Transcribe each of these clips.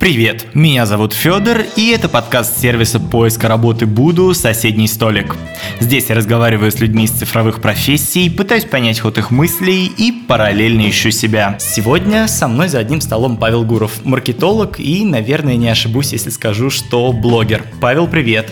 Привет, меня зовут Федор, и это подкаст сервиса поиска работы Буду «Соседний столик». Здесь я разговариваю с людьми из цифровых профессий, пытаюсь понять ход их мыслей и параллельно ищу себя. Сегодня со мной за одним столом Павел Гуров, маркетолог и, наверное, не ошибусь, если скажу, что блогер. Павел, привет!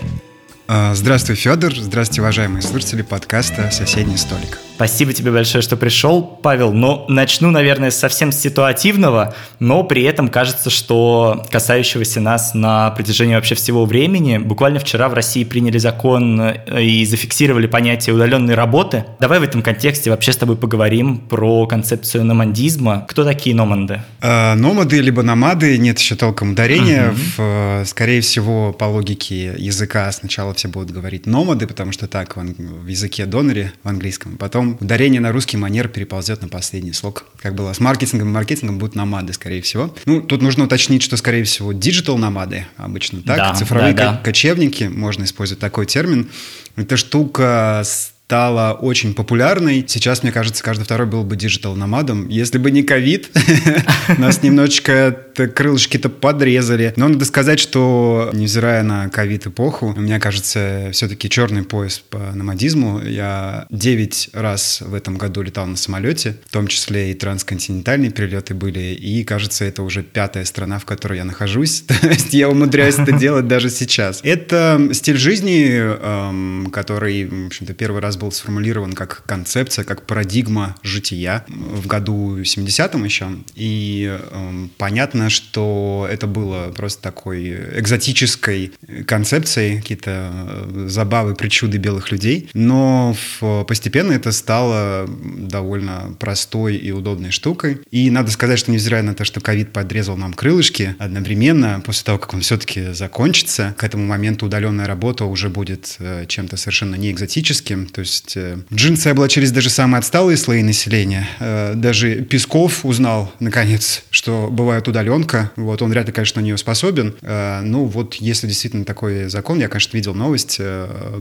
А, здравствуй, Федор. Здравствуйте, уважаемые слушатели подкаста «Соседний столик». Спасибо тебе большое, что пришел, Павел. Но начну, наверное, совсем с ситуативного, но при этом кажется, что касающегося нас на протяжении вообще всего времени. Буквально вчера в России приняли закон э, и зафиксировали понятие удаленной работы. Давай в этом контексте вообще с тобой поговорим про концепцию номадизма. Кто такие номады? Э, номады либо номады, нет еще толком ударения. Угу. В, э, скорее всего, по логике языка сначала все будут говорить номады, потому что так в, в языке доноре в английском. Потом ударение на русский манер переползет на последний слог. Как было с маркетингом, маркетингом будут номады, скорее всего. Ну, тут нужно уточнить, что, скорее всего, digital номады обычно так. Да, Цифровые да, да. кочевники, можно использовать такой термин. Это штука с стала очень популярной. Сейчас, мне кажется, каждый второй был бы digital -номадом. Если бы не ковид, нам немножечко крылышки-то подрезали. Но надо сказать, что, невзирая на ковид-эпоху, у меня, кажется, все-таки черный пояс по номадизму. Я 9 раз в этом году летал на самолете, в том числе и трансконтинентальные перелеты были. И, кажется, это уже пятая страна, в которой я нахожусь. То есть я умудряюсь это делать даже сейчас. Это стиль жизни, эм, который, в общем-то, первый раз был сформулирован как концепция, как парадигма жития в году 70-м еще. И э, понятно, что это было просто такой экзотической концепцией, какие-то э, забавы, причуды белых людей. Но в, постепенно это стало довольно простой и удобной штукой. И надо сказать, что невзирая на то, что ковид подрезал нам крылышки, одновременно, после того, как он все-таки закончится, к этому моменту удаленная работа уже будет э, чем-то совершенно не экзотическим. То есть есть э, джинсы облачились даже самые отсталые слои населения. Э, даже Песков узнал, наконец, что бывает удаленка. Вот он вряд ли, конечно, на нее способен. Э, ну вот если действительно такой закон, я, конечно, видел новость,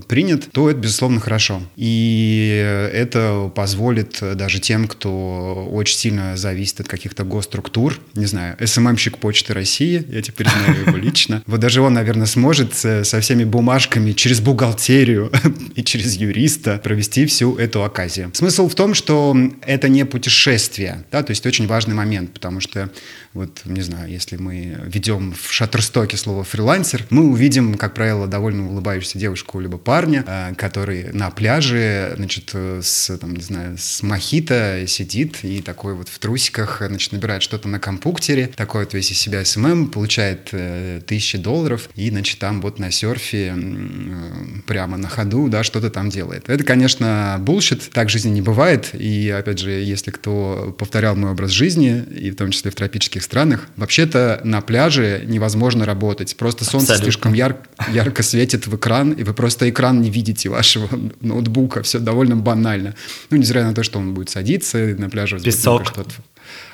принят, то это, безусловно, хорошо. И это позволит даже тем, кто очень сильно зависит от каких-то госструктур, не знаю, СММщик Почты России, я теперь знаю его лично, вот даже он, наверное, сможет со всеми бумажками через бухгалтерию и через юриста провести всю эту оказию. Смысл в том, что это не путешествие, да, то есть очень важный момент, потому что вот, не знаю, если мы введем в Шаттерстоке слово «фрилансер», мы увидим, как правило, довольно улыбающуюся девушку либо парня, э, который на пляже, значит, с, там, не знаю, с мохито сидит и такой вот в трусиках, значит, набирает что-то на компуктере, такой вот весь из себя SMM, получает э, тысячи долларов и, значит, там вот на серфе э, прямо на ходу, да, что-то там делает. Это, конечно, bullshit, так жизни не бывает, и, опять же, если кто повторял мой образ жизни, и в том числе в тропических странах, вообще-то на пляже невозможно работать. Просто солнце Абсолютно. слишком яр ярко светит в экран, и вы просто экран не видите вашего ноутбука. Все довольно банально. Ну, несмотря на то, что он будет садиться на пляже, Песок. что-то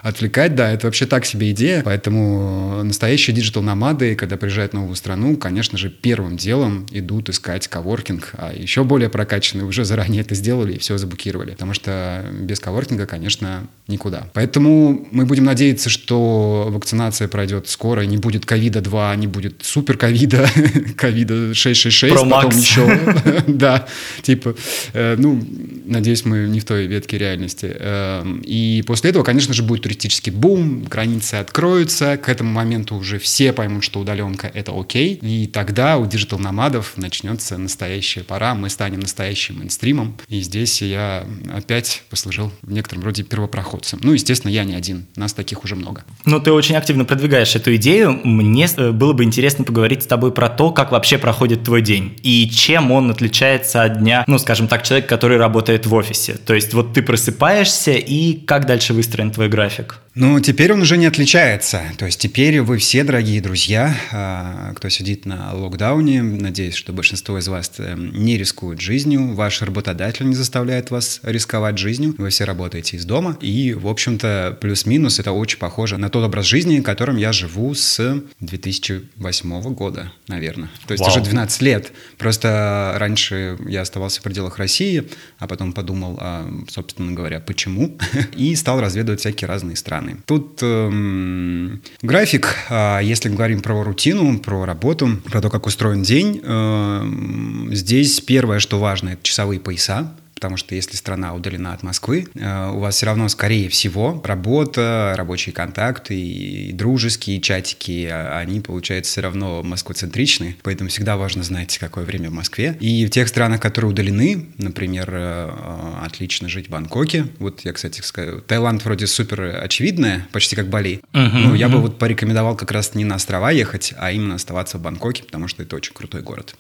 отвлекать, да, это вообще так себе идея. Поэтому настоящие диджитал-номады, когда приезжают в новую страну, конечно же, первым делом идут искать коворкинг, а еще более прокачанные уже заранее это сделали и все заблокировали. Потому что без коворкинга, конечно, никуда. Поэтому мы будем надеяться, что вакцинация пройдет скоро, не будет ковида 2, не будет супер ковида, ковида 666, Pro потом еще. Да, типа, э, ну, надеюсь, мы не в той ветке реальности. Эм, и после этого, конечно же, будет туристический бум, границы откроются, к этому моменту уже все поймут, что удаленка — это окей, и тогда у digital-номадов начнется настоящая пора, мы станем настоящим мейнстримом, и здесь я опять послужил в некотором роде первопроходцем. Ну, естественно, я не один, нас таких уже много. Ну, ты очень активно продвигаешь эту идею. Мне э, было бы интересно поговорить с тобой про то, как вообще проходит твой день и чем он отличается от дня, ну, скажем так, человека, который работает в офисе. То есть вот ты просыпаешься, и как дальше выстроен твой график? Piotrek. Ну, теперь он уже не отличается. То есть теперь вы все, дорогие друзья, а, кто сидит на локдауне, надеюсь, что большинство из вас э, не рискуют жизнью, ваш работодатель не заставляет вас рисковать жизнью, вы все работаете из дома, и, в общем-то, плюс-минус это очень похоже на тот образ жизни, которым я живу с 2008 года, наверное. То есть Вау. уже 12 лет. Просто раньше я оставался в пределах России, а потом подумал, а, собственно говоря, почему, и стал разведывать всякие разные страны. Страны. Тут эм, график, э, если говорим про рутину, про работу, про то, как устроен день, э, здесь первое, что важно, это часовые пояса потому что если страна удалена от Москвы, э, у вас все равно, скорее всего, работа, рабочие контакты и дружеские чатики, а, они, получается, все равно москвоцентричны, поэтому всегда важно знать, какое время в Москве. И в тех странах, которые удалены, например, э, э, отлично жить в Бангкоке, вот я, кстати, скажу, Таиланд вроде супер очевидное, почти как Бали, uh-huh, ну, я uh-huh. бы вот порекомендовал как раз не на острова ехать, а именно оставаться в Бангкоке, потому что это очень крутой город.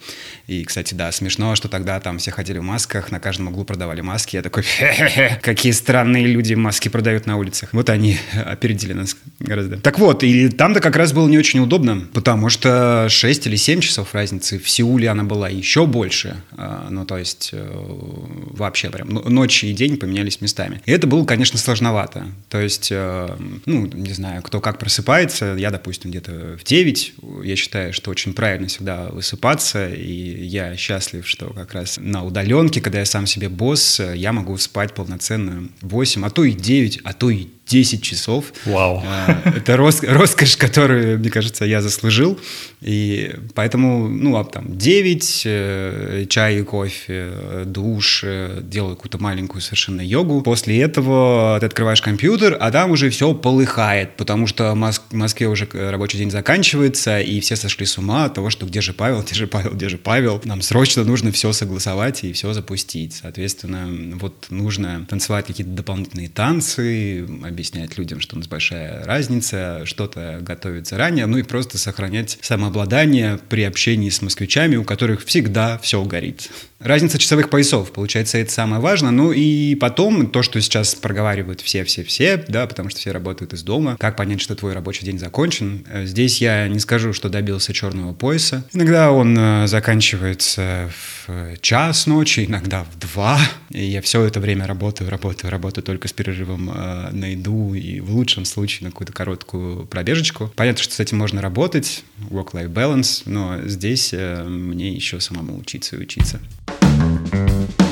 И, кстати, да, смешно, что тогда там все ходили в масках, на каждом углу продавали маски. Я такой, хе-хе-хе, какие странные люди маски продают на улицах. Вот они опередили нас гораздо. Так вот, и там-то как раз было не очень удобно, потому что 6 или 7 часов разницы. В Сеуле она была еще больше. А, ну, то есть э, вообще прям ночь и день поменялись местами. И это было, конечно, сложновато. То есть, э, ну, не знаю, кто как просыпается. Я, допустим, где-то в 9. Я считаю, что очень правильно всегда высыпаться. И я счастлив, что как раз на удаленке, когда я сам себе босс, я могу спать полноценно 8, а то и 9, а то и 10 часов. Вау. А, это рос, роскошь, которую, мне кажется, я заслужил. И поэтому, ну, а там 9, э, чай и кофе, душ, э, делаю какую-то маленькую совершенно йогу. После этого ты открываешь компьютер, а там уже все полыхает, потому что в Москве уже рабочий день заканчивается, и все сошли с ума от того, что где же Павел, где же Павел, где же Павел. Нам срочно нужно все согласовать и все запустить. Соответственно, вот нужно танцевать какие-то дополнительные танцы, объяснять людям, что у нас большая разница, что-то готовить заранее, ну и просто сохранять самообладание при общении с москвичами, у которых всегда все горит. Разница часовых поясов, получается, это самое важное. Ну и потом то, что сейчас проговаривают все-все-все, да, потому что все работают из дома. Как понять, что твой рабочий день закончен? Э, здесь я не скажу, что добился черного пояса. Иногда он э, заканчивается в час ночи, иногда в два. И я все это время работаю, работаю, работаю только с перерывом э, на еду и в лучшем случае на какую-то короткую пробежечку. Понятно, что с этим можно работать, work-life balance, но здесь мне еще самому учиться и учиться. Mm-hmm.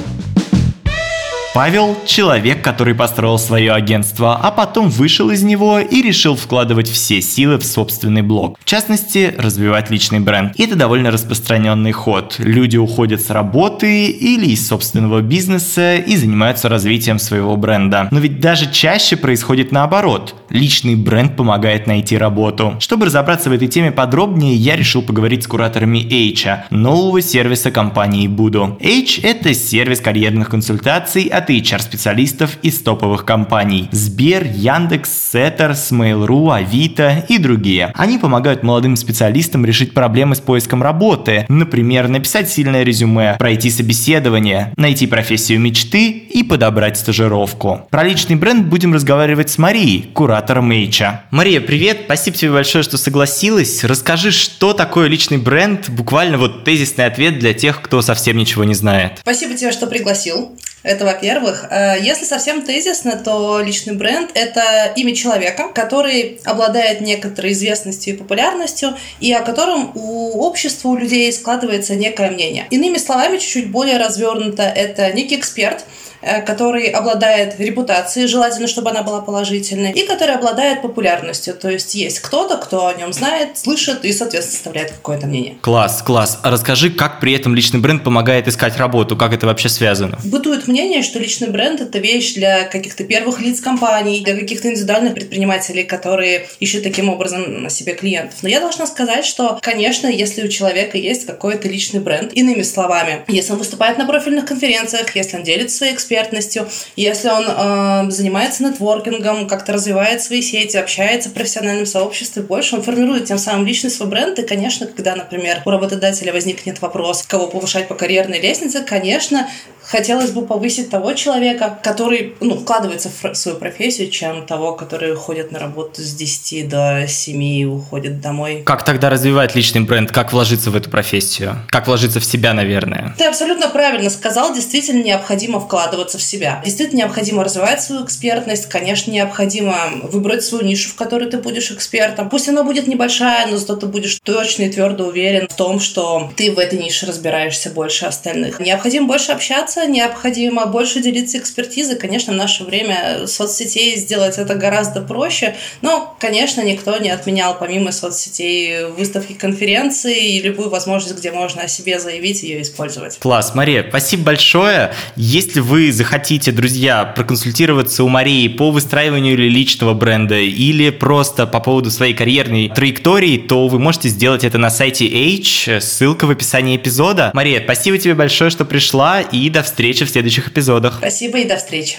Павел – человек, который построил свое агентство, а потом вышел из него и решил вкладывать все силы в собственный блог. В частности, развивать личный бренд. И это довольно распространенный ход. Люди уходят с работы или из собственного бизнеса и занимаются развитием своего бренда. Но ведь даже чаще происходит наоборот. Личный бренд помогает найти работу. Чтобы разобраться в этой теме подробнее, я решил поговорить с кураторами H, нового сервиса компании Budo. H – это сервис карьерных консультаций от HR-специалистов из топовых компаний Сбер, Яндекс, Сеттер, Mail.ru, Авито и другие. Они помогают молодым специалистам решить проблемы с поиском работы, например, написать сильное резюме, пройти собеседование, найти профессию мечты и подобрать стажировку. Про личный бренд будем разговаривать с Марией, куратором HR. Мария, привет, спасибо тебе большое, что согласилась. Расскажи, что такое личный бренд, буквально вот тезисный ответ для тех, кто совсем ничего не знает. Спасибо тебе, что пригласил. Это во-первых. Э, если совсем тезисно, то личный бренд – это имя человека, который обладает некоторой известностью и популярностью, и о котором у общества, у людей складывается некое мнение. Иными словами, чуть-чуть более развернуто, это некий эксперт – который обладает репутацией, желательно, чтобы она была положительной, и который обладает популярностью. То есть есть кто-то, кто о нем знает, слышит и, соответственно, составляет какое-то мнение. Класс, класс. А расскажи, как при этом личный бренд помогает искать работу, как это вообще связано? Бытует мнение, что личный бренд – это вещь для каких-то первых лиц компаний, для каких-то индивидуальных предпринимателей, которые ищут таким образом на себе клиентов. Но я должна сказать, что, конечно, если у человека есть какой-то личный бренд, иными словами, если он выступает на профильных конференциях, если он делится своей экспертизой, экспертностью, если он э, занимается нетворкингом, как-то развивает свои сети, общается в профессиональном сообществе больше, он формирует тем самым личный свой бренд. И, конечно, когда, например, у работодателя возникнет вопрос, кого повышать по карьерной лестнице, конечно, хотелось бы повысить того человека, который ну, вкладывается в свою профессию, чем того, который ходит на работу с 10 до 7 и уходит домой. Как тогда развивать личный бренд? Как вложиться в эту профессию? Как вложиться в себя, наверное? Ты абсолютно правильно сказал. Действительно необходимо вкладываться в себя. Действительно необходимо развивать свою экспертность. Конечно, необходимо выбрать свою нишу, в которой ты будешь экспертом. Пусть она будет небольшая, но зато ты будешь точно и твердо уверен в том, что ты в этой нише разбираешься больше остальных. Необходимо больше общаться развиваться, необходимо больше делиться экспертизой. Конечно, в наше время соцсетей сделать это гораздо проще, но, конечно, никто не отменял помимо соцсетей выставки, конференции и любую возможность, где можно о себе заявить, ее использовать. Класс, Мария, спасибо большое. Если вы захотите, друзья, проконсультироваться у Марии по выстраиванию или личного бренда, или просто по поводу своей карьерной траектории, то вы можете сделать это на сайте H, ссылка в описании эпизода. Мария, спасибо тебе большое, что пришла, и до встречи в следующих эпизодах. Спасибо и до встречи.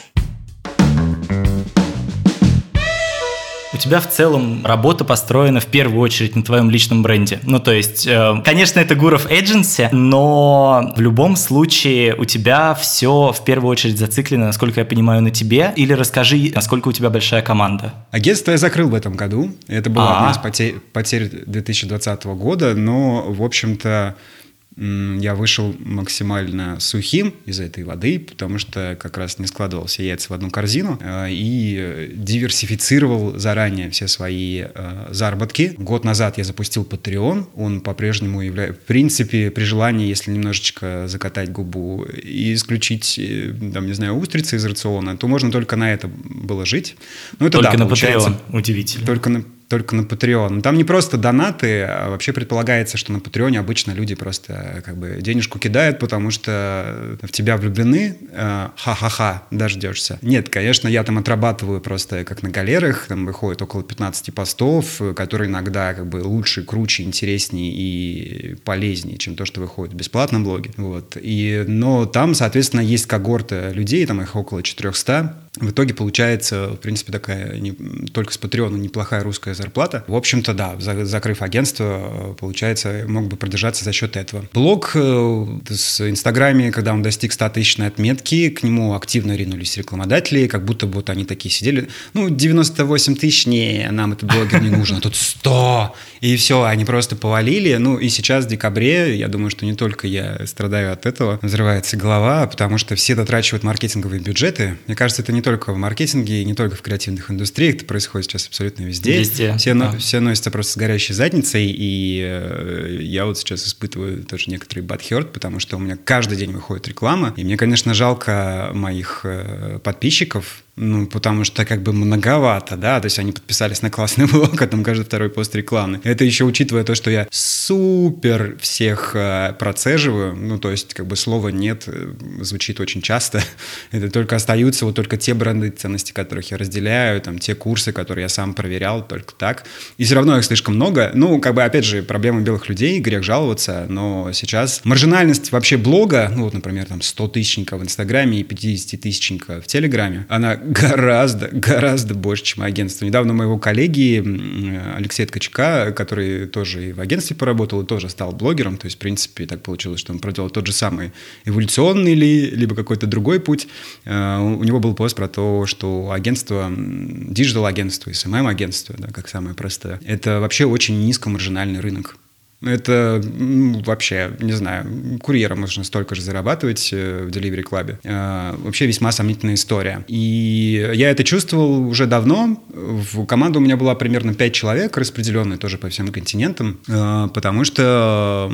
тебя в целом работа построена в первую очередь на твоем личном бренде. Ну, то есть, э, конечно, это Гуров Agency, но в любом случае у тебя все в первую очередь зациклено, насколько я понимаю, на тебе. Или расскажи, насколько у тебя большая команда. Агентство я закрыл в этом году. Это была А-а-а. одна из потерь, потерь 2020 года, но, в общем-то, я вышел максимально сухим из этой воды, потому что как раз не складывал все яйца в одну корзину э, и диверсифицировал заранее все свои э, заработки. Год назад я запустил Patreon, он по-прежнему является, в принципе, при желании, если немножечко закатать губу и исключить, э, там, не знаю, устрицы из рациона, то можно только на это было жить. Ну, это только да, на Patreon, удивительно. Только на только на Patreon. Там не просто донаты, а вообще предполагается, что на Патреоне обычно люди просто как бы денежку кидают, потому что в тебя влюблены, э, ха-ха-ха, дождешься. Нет, конечно, я там отрабатываю просто как на галерах, там выходит около 15 постов, которые иногда как бы лучше, круче, интереснее и полезнее, чем то, что выходит в бесплатном блоге. Вот. И, но там, соответственно, есть когорта людей, там их около 400, в итоге получается, в принципе, такая не, только с Патреона неплохая русская зарплата. В общем-то, да, за, закрыв агентство, получается, мог бы продержаться за счет этого. Блог э, с Инстаграме, когда он достиг 100 тысячной отметки, к нему активно ринулись рекламодатели, как будто вот они такие сидели. Ну, 98 тысяч, не, нам этот блогер не нужен, а тут 100! И все, они просто повалили. Ну, и сейчас в декабре, я думаю, что не только я страдаю от этого, взрывается голова, потому что все дотрачивают маркетинговые бюджеты. Мне кажется, это не не только в маркетинге, не только в креативных индустриях, это происходит сейчас абсолютно везде. Везде. Все, да. все носятся просто с горящей задницей, и э, я вот сейчас испытываю тоже некоторый бадхерт, потому что у меня каждый день выходит реклама, и мне, конечно, жалко моих э, подписчиков, ну, потому что как бы многовато, да, то есть они подписались на классный блог, а там каждый второй пост рекламы. Это еще учитывая то, что я супер всех э, процеживаю, ну, то есть как бы слова «нет» э, звучит очень часто. Это только остаются вот только те бренды ценности, которых я разделяю, там, те курсы, которые я сам проверял, только так. И все равно их слишком много. Ну, как бы, опять же, проблема белых людей, грех жаловаться, но сейчас маржинальность вообще блога, ну, вот, например, там 100 тысячника в Инстаграме и 50 тысячника в Телеграме, она гораздо, гораздо больше, чем агентство. Недавно моего коллеги Алексея Ткачка, который тоже и в агентстве поработал, и тоже стал блогером, то есть, в принципе, так получилось, что он проделал тот же самый эволюционный ли, либо какой-то другой путь. Э, у него был пост про то, что агентство, digital-агентство, SMM-агентство, да, как самое простое, это вообще очень низкомаржинальный рынок. Это ну, вообще, не знаю, курьером можно столько же зарабатывать э, в Delivery Club. Э, вообще весьма сомнительная история. И я это чувствовал уже давно. В команду у меня была примерно 5 человек, распределенные тоже по всем континентам, э, потому что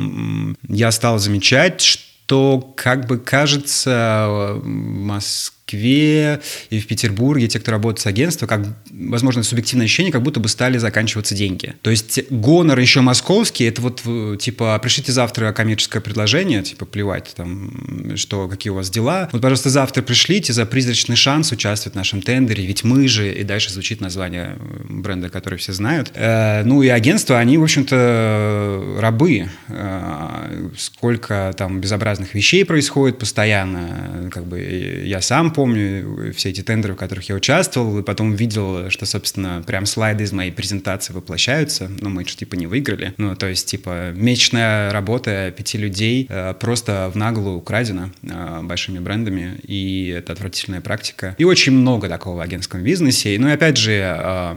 я стал замечать, что как бы кажется в Москве и в Петербурге, те, кто работает с агентством, как, возможно, субъективное ощущение, как будто бы стали заканчиваться деньги. То есть гонор еще московский, это вот типа пришлите завтра коммерческое предложение, типа плевать там, что, какие у вас дела. Вот, пожалуйста, завтра пришлите за призрачный шанс участвовать в нашем тендере, ведь мы же, и дальше звучит название бренда, который все знают. Э, ну и агентства, они, в общем-то, рабы. Э, сколько там безобразных вещей происходит постоянно, как бы я сам помню все эти тендеры, в которых я участвовал, и потом видел, что, собственно, прям слайды из моей презентации воплощаются, но мы же, типа, не выиграли. Ну, то есть, типа, месячная работа пяти людей э, просто в наглую украдена э, большими брендами, и это отвратительная практика. И очень много такого в агентском бизнесе. Ну, и опять же, э,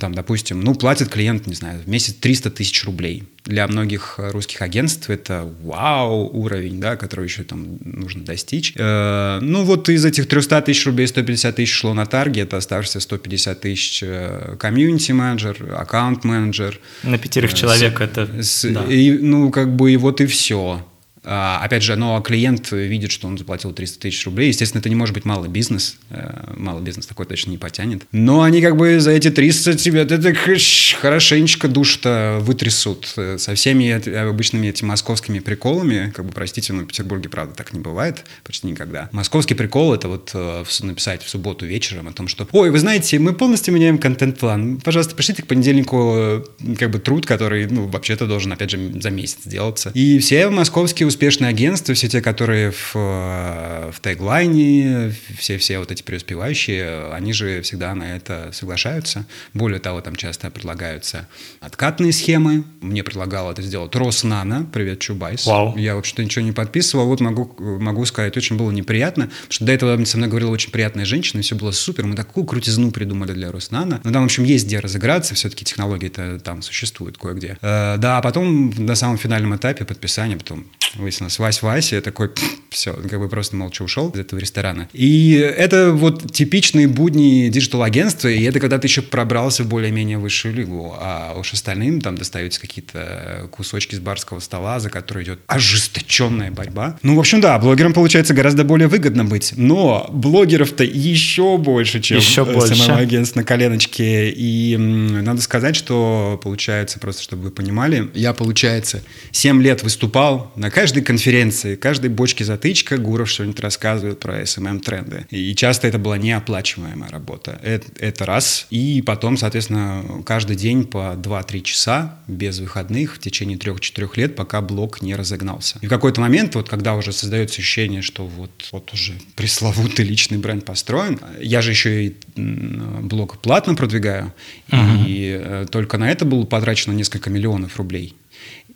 там, допустим, ну, платит клиент, не знаю, в месяц 300 тысяч рублей. Для многих русских агентств это вау уровень, да, который еще там нужно достичь. Э, ну, вот из этих 300 тысяч рублей 150 тысяч шло на таргет, оставшиеся 150 тысяч э, комьюнити-менеджер, аккаунт-менеджер. На пятерых э, человек с, это... С, да. и, ну, как бы, и вот и все. А, опять же, но клиент видит, что он заплатил 300 тысяч рублей. Естественно, это не может быть малый бизнес. Э, малый бизнес такой точно не потянет. Но они как бы за эти 300 тебя это хорошенечко душ-то вытрясут. Э, со всеми обычными этими московскими приколами, как бы, простите, но в Петербурге, правда, так не бывает почти никогда. Московский прикол — это вот э, написать в субботу вечером о том, что «Ой, вы знаете, мы полностью меняем контент-план. Пожалуйста, пришлите к понедельнику как бы труд, который, ну, вообще-то должен, опять же, за месяц делаться». И все московские успешные агентства, все те, которые в, в теглайне, все-все вот эти преуспевающие, они же всегда на это соглашаются. Более того, там часто предлагаются откатные схемы. Мне предлагал это сделать Роснано. Привет, Чубайс. Вау. Я вообще-то ничего не подписывал. Вот могу, могу сказать, очень было неприятно, потому что до этого со мной говорила очень приятная женщина, и все было супер. Мы такую крутизну придумали для Роснано. Но там, в общем, есть где разыграться. Все-таки технологии-то там существуют кое-где. Э, да, а потом на самом финальном этапе подписания, потом выяснилось, Вась Вася, я такой, все, как бы просто молча ушел из этого ресторана. И это вот типичные будни digital-агентства, и это когда ты еще пробрался в более-менее высшую лигу, а уж остальным там достаются какие-то кусочки с барского стола, за которые идет ожесточенная борьба. Ну, в общем, да, блогерам получается гораздо более выгодно быть, но блогеров-то еще больше, чем еще больше. самого агентства на коленочке, и надо сказать, что получается, просто чтобы вы понимали, я, получается, 7 лет выступал на каждой конференции, каждой бочке затычка Гуров что-нибудь рассказывает про SMM-тренды. И часто это была неоплачиваемая работа. Это, это раз. И потом, соответственно, каждый день по 2-3 часа без выходных в течение 3-4 лет, пока блог не разогнался. И в какой-то момент, вот когда уже создается ощущение, что вот, вот уже пресловутый личный бренд построен, я же еще и блог платно продвигаю, uh-huh. и э, только на это было потрачено несколько миллионов рублей.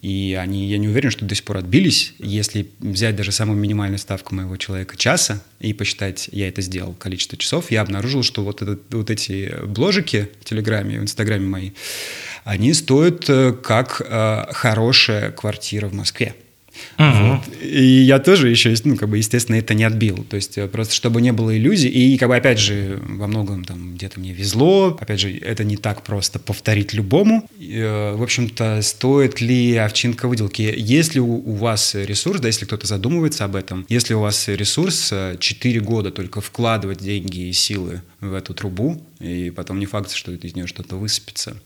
И они, я не уверен, что до сих пор отбились. Если взять даже самую минимальную ставку моего человека часа и посчитать, я это сделал, количество часов, я обнаружил, что вот, этот, вот эти бложики в Телеграме, в Инстаграме мои, они стоят э, как э, хорошая квартира в Москве. Угу. Вот. И я тоже еще, ну, как бы, естественно, это не отбил. То есть, э, просто чтобы не было иллюзий. И, как бы, опять же, во многом там где-то мне везло. Опять же, это не так просто повторить любому. И, э, в общем-то, стоит ли овчинка выделки? Если у, у вас ресурс, да, если кто-то задумывается об этом, если у вас ресурс 4 э, года только вкладывать деньги и силы в эту трубу, и потом не факт, что из нее что-то высыпется,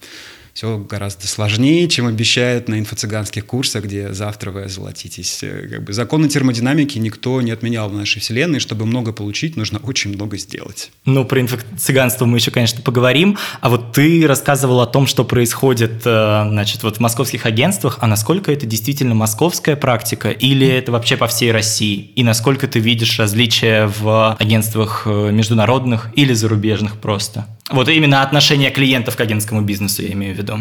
все гораздо сложнее, чем обещают на инфо-цыганских курсах, где завтра вы озолотитесь. Э, как бы законы термодинамики никто не отменял в нашей вселенной. Чтобы много получить, нужно очень много сделать. Ну, про инфо-цыганство мы еще, конечно, поговорим. А вот ты рассказывал о том, что происходит, э, значит, вот в московских агентствах, а насколько это действительно московская практика или это вообще по всей России? И насколько ты видишь различия в агентствах э, международных или зарубежных просто? Вот именно отношение клиентов к агентскому бизнесу я имею в виду.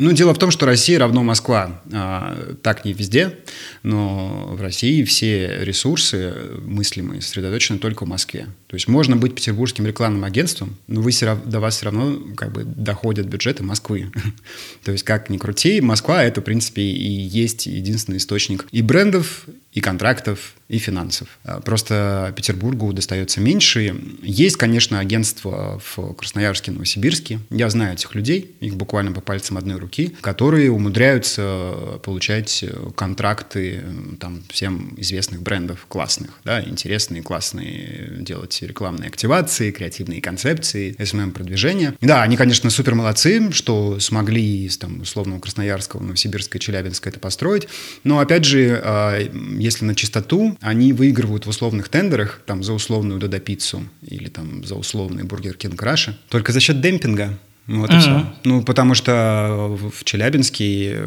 Ну, дело в том, что Россия равно Москва. А, так не везде, но в России все ресурсы мыслимые сосредоточены только в Москве. То есть можно быть петербургским рекламным агентством, но вы все, до вас все равно как бы доходят бюджеты Москвы. То есть как ни крути, Москва это, в принципе, и есть единственный источник и брендов, и контрактов, и финансов. А, просто Петербургу достается меньше. Есть, конечно, агентства в Красноярске, Новосибирске. Я знаю этих людей, их буквально по пальцам одной руки, которые умудряются получать контракты там, всем известных брендов классных, да, интересные, классные, делать рекламные активации, креативные концепции, SMM-продвижения. Да, они, конечно, супер молодцы, что смогли из там, условного Красноярского, Новосибирска, Челябинска это построить. Но, опять же, а, если на чистоту, они выигрывают в условных тендерах, там, за условную Додо Пиццу или там за условный Burger King Russia, только за счет демпинга. Вот и все. Ну, потому что в Челябинске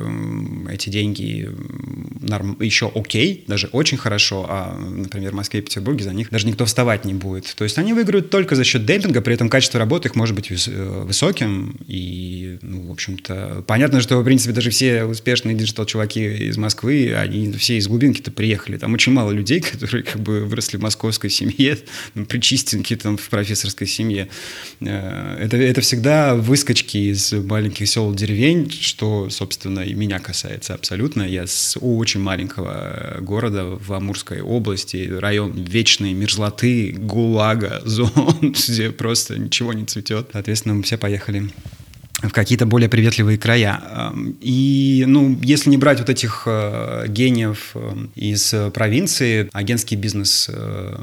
эти деньги норм... еще окей, даже очень хорошо, а, например, в Москве и Петербурге за них даже никто вставать не будет. То есть они выиграют только за счет демпинга, при этом качество работы их может быть э, высоким. И, ну, в общем-то, понятно, что, в принципе, даже все успешные digital-чуваки из Москвы, они все из глубинки-то приехали. Там очень мало людей, которые как бы выросли в московской семье, при чистеньке там в профессорской семье. Э, это, это всегда выскочки из маленьких сел деревень, что, собственно, и меня касается абсолютно. Я с очень маленького города в Амурской области, район вечной мерзлоты, гулага, зон, где просто ничего не цветет. Соответственно, мы все поехали в какие-то более приветливые края. И, ну, если не брать вот этих э, гениев э, из провинции, агентский бизнес э,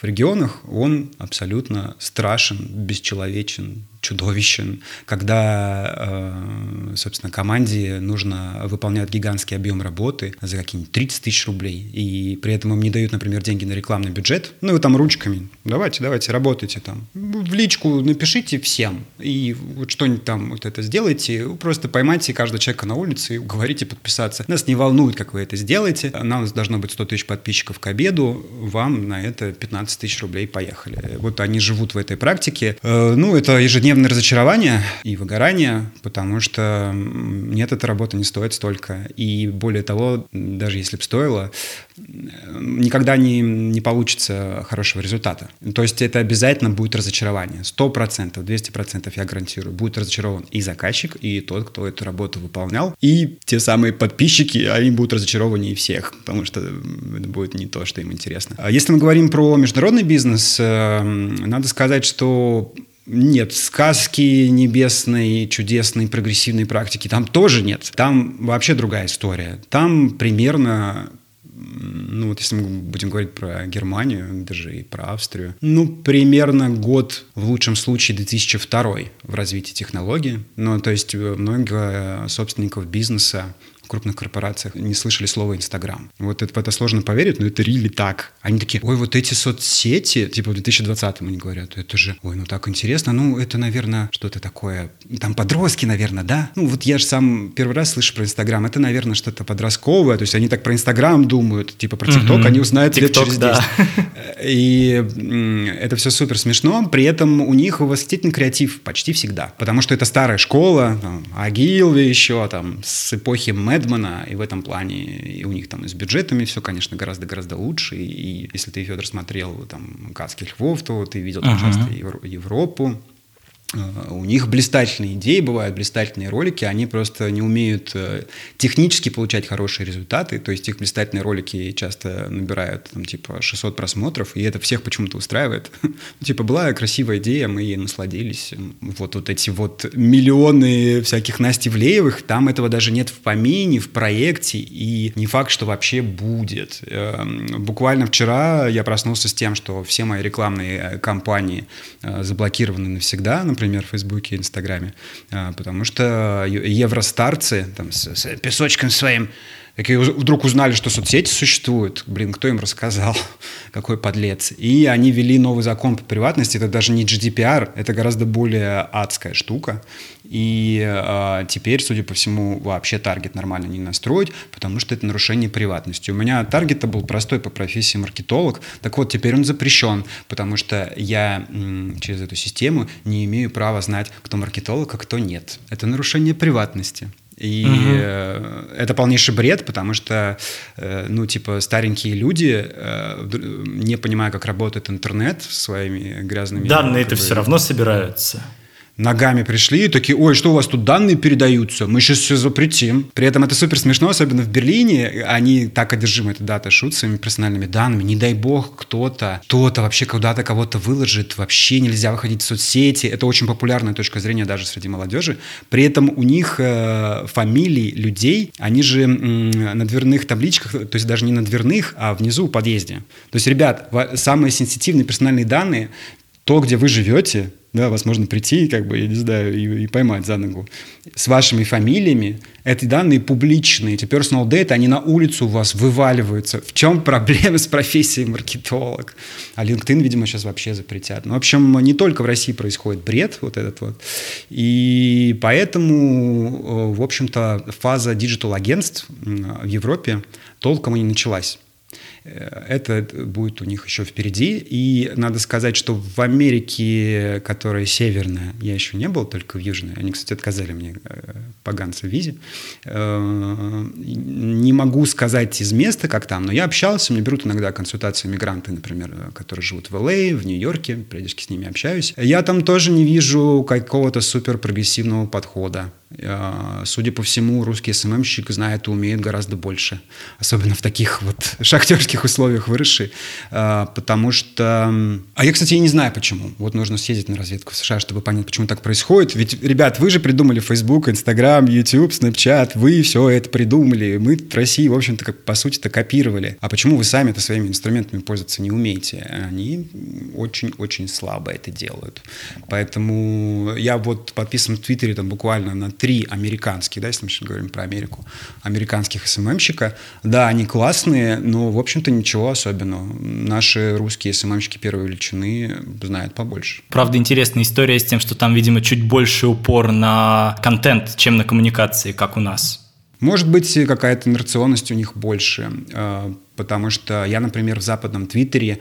в регионах, он абсолютно страшен, бесчеловечен, чудовищен, когда, э, собственно, команде нужно выполнять гигантский объем работы за какие-нибудь 30 тысяч рублей, и при этом им не дают, например, деньги на рекламный бюджет, ну, и там ручками, давайте, давайте, работайте там, в личку напишите всем, и вот что-нибудь там вот это сделайте, просто поймайте каждого человека на улице и уговорите подписаться. Нас не волнует, как вы это сделаете, нам должно быть 100 тысяч подписчиков к обеду, вам на это 15 тысяч рублей, поехали. Вот они живут в этой практике, э, ну, это ежедневно ежедневное разочарование и выгорание, потому что нет, эта работа не стоит столько. И более того, даже если бы стоило, никогда не, не получится хорошего результата. То есть это обязательно будет разочарование. Сто процентов, двести процентов я гарантирую. Будет разочарован и заказчик, и тот, кто эту работу выполнял, и те самые подписчики, они будут разочарованы и всех, потому что это будет не то, что им интересно. А если мы говорим про международный бизнес, э, надо сказать, что нет, сказки небесной, чудесной, прогрессивной практики там тоже нет. Там вообще другая история. Там примерно ну вот если мы будем говорить про Германию, даже и про Австрию, ну, примерно год, в лучшем случае 2002 в развитии технологий. Ну, то есть э, много собственников бизнеса крупных корпорациях не слышали слова Инстаграм. Вот это, это сложно поверить, но это рили так. Они такие, ой, вот эти соцсети, типа в 2020-м они говорят, это же, ой, ну так интересно, ну это, наверное, что-то такое, там подростки, наверное, да? Ну вот я же сам первый раз слышу про Инстаграм, это, наверное, что-то подростковое, то есть они так про Инстаграм думают, типа про ТикТок, угу. они узнают лет через 10. Да. И это все супер смешно, при этом у них восхитительный креатив почти всегда, потому что это старая школа, там, Агилви еще, там, с эпохи Мэ Мэдмана, и в этом плане и у них там и с бюджетами все, конечно, гораздо-гораздо лучше. И если ты, Федор, смотрел там «Кадских львов», то ты видел uh-huh. часто Европу, у них блистательные идеи бывают, блистательные ролики, они просто не умеют э, технически получать хорошие результаты, то есть их блистательные ролики часто набирают там типа 600 просмотров, и это всех почему-то устраивает. типа была красивая идея, мы ей насладились. Вот, вот эти вот миллионы всяких Насти Влеевых, там этого даже нет в помине, в проекте, и не факт, что вообще будет. Эм, буквально вчера я проснулся с тем, что все мои рекламные э, кампании заблокированы навсегда, например, в Фейсбуке и Инстаграме, а, потому что евростарцы там, с, с песочком своим такие вдруг узнали, что соцсети существуют. Блин, кто им рассказал? Какой подлец. И они ввели новый закон по приватности. Это даже не GDPR, это гораздо более адская штука. И э, теперь, судя по всему, вообще таргет нормально не настроить, потому что это нарушение приватности. У меня таргет был простой по профессии маркетолог. Так вот, теперь он запрещен, потому что я м, через эту систему не имею права знать, кто маркетолог, а кто нет. Это нарушение приватности. И угу. это полнейший бред, потому что, э, ну, типа, старенькие люди, э, не понимая, как работает интернет своими грязными... Данные-то все равно собираются ногами пришли и такие, ой, что у вас тут данные передаются, мы сейчас все запретим. При этом это супер смешно, особенно в Берлине, они так одержимы этой дата шут своими персональными данными, не дай бог кто-то, кто-то вообще куда-то кого-то выложит, вообще нельзя выходить в соцсети, это очень популярная точка зрения даже среди молодежи. При этом у них э, фамилии людей, они же э, на дверных табличках, то есть даже не на дверных, а внизу в подъезде. То есть, ребят, самые сенситивные персональные данные, то, где вы живете, да, вас можно прийти, как бы, я не знаю, и, и поймать за ногу. С вашими фамилиями эти данные публичные, эти personal data, они на улицу у вас вываливаются. В чем проблема с профессией маркетолог? А LinkedIn, видимо, сейчас вообще запретят. Ну, в общем, не только в России происходит бред вот этот вот. И поэтому, э, в общем-то, фаза digital-агентств в Европе толком и не началась. Э, это будет у них еще впереди. И надо сказать, что в Америке, которая северная, я еще не был, только в южной. Они, кстати, отказали мне э, поганцы в визе. Э, не могу сказать из места, как там, но я общался, мне берут иногда консультации мигранты, например, которые живут в ЛА, в Нью-Йорке, периодически с ними общаюсь. Я там тоже не вижу какого-то супер прогрессивного подхода. Судя по всему, русский СММщик знает и умеет гораздо больше. Особенно в таких вот шахтерских условиях выросший, а, потому что... А я, кстати, и не знаю, почему. Вот нужно съездить на разведку в США, чтобы понять, почему так происходит. Ведь, ребят, вы же придумали Facebook, Instagram, YouTube, Snapchat, вы все это придумали. Мы в России, в общем-то, как, по сути-то копировали. А почему вы сами-то своими инструментами пользоваться не умеете? Они очень-очень слабо это делают. Поэтому я вот подписан в Твиттере там буквально на три американских, да, если мы говорим про Америку, американских СММщика. Да, они классные, но, в общем-то, ничего особенного. Наши русские СММщики первой величины знают побольше. Правда, интересная история с тем, что там, видимо, чуть больше упор на контент, чем на коммуникации, как у нас. Может быть, какая-то инерционность у них больше, а, потому что я, например, в западном Твиттере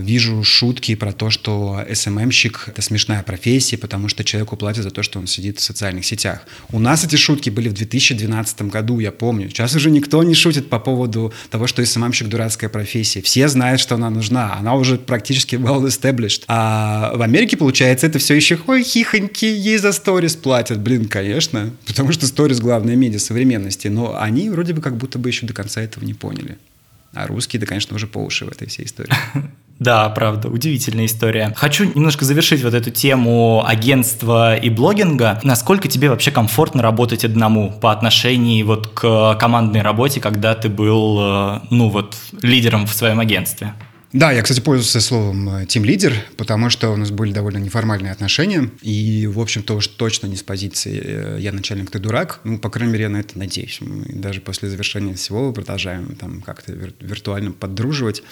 вижу шутки про то, что СММщик — это смешная профессия, потому что человеку платят за то, что он сидит в социальных сетях. У нас эти шутки были в 2012 году, я помню. Сейчас уже никто не шутит по поводу того, что СММщик — дурацкая профессия. Все знают, что она нужна. Она уже практически well established. А в Америке, получается, это все еще ой, хихоньки, ей за сторис платят. Блин, конечно. Потому что сторис — главное медиа современности. Но они вроде бы как будто бы еще до конца этого не поняли. А русские, да, конечно, уже по уши в этой всей истории. Да, правда, удивительная история. Хочу немножко завершить вот эту тему агентства и блогинга. Насколько тебе вообще комфортно работать одному по отношению вот к командной работе, когда ты был, э, ну вот, лидером в своем агентстве? Да, я, кстати, пользовался словом «тим-лидер», потому что у нас были довольно неформальные отношения, и, в общем-то, уж точно не с позиции э, «я начальник, ты дурак», ну, по крайней мере, я на это надеюсь. Мы даже после завершения всего продолжаем там как-то виртуально поддруживать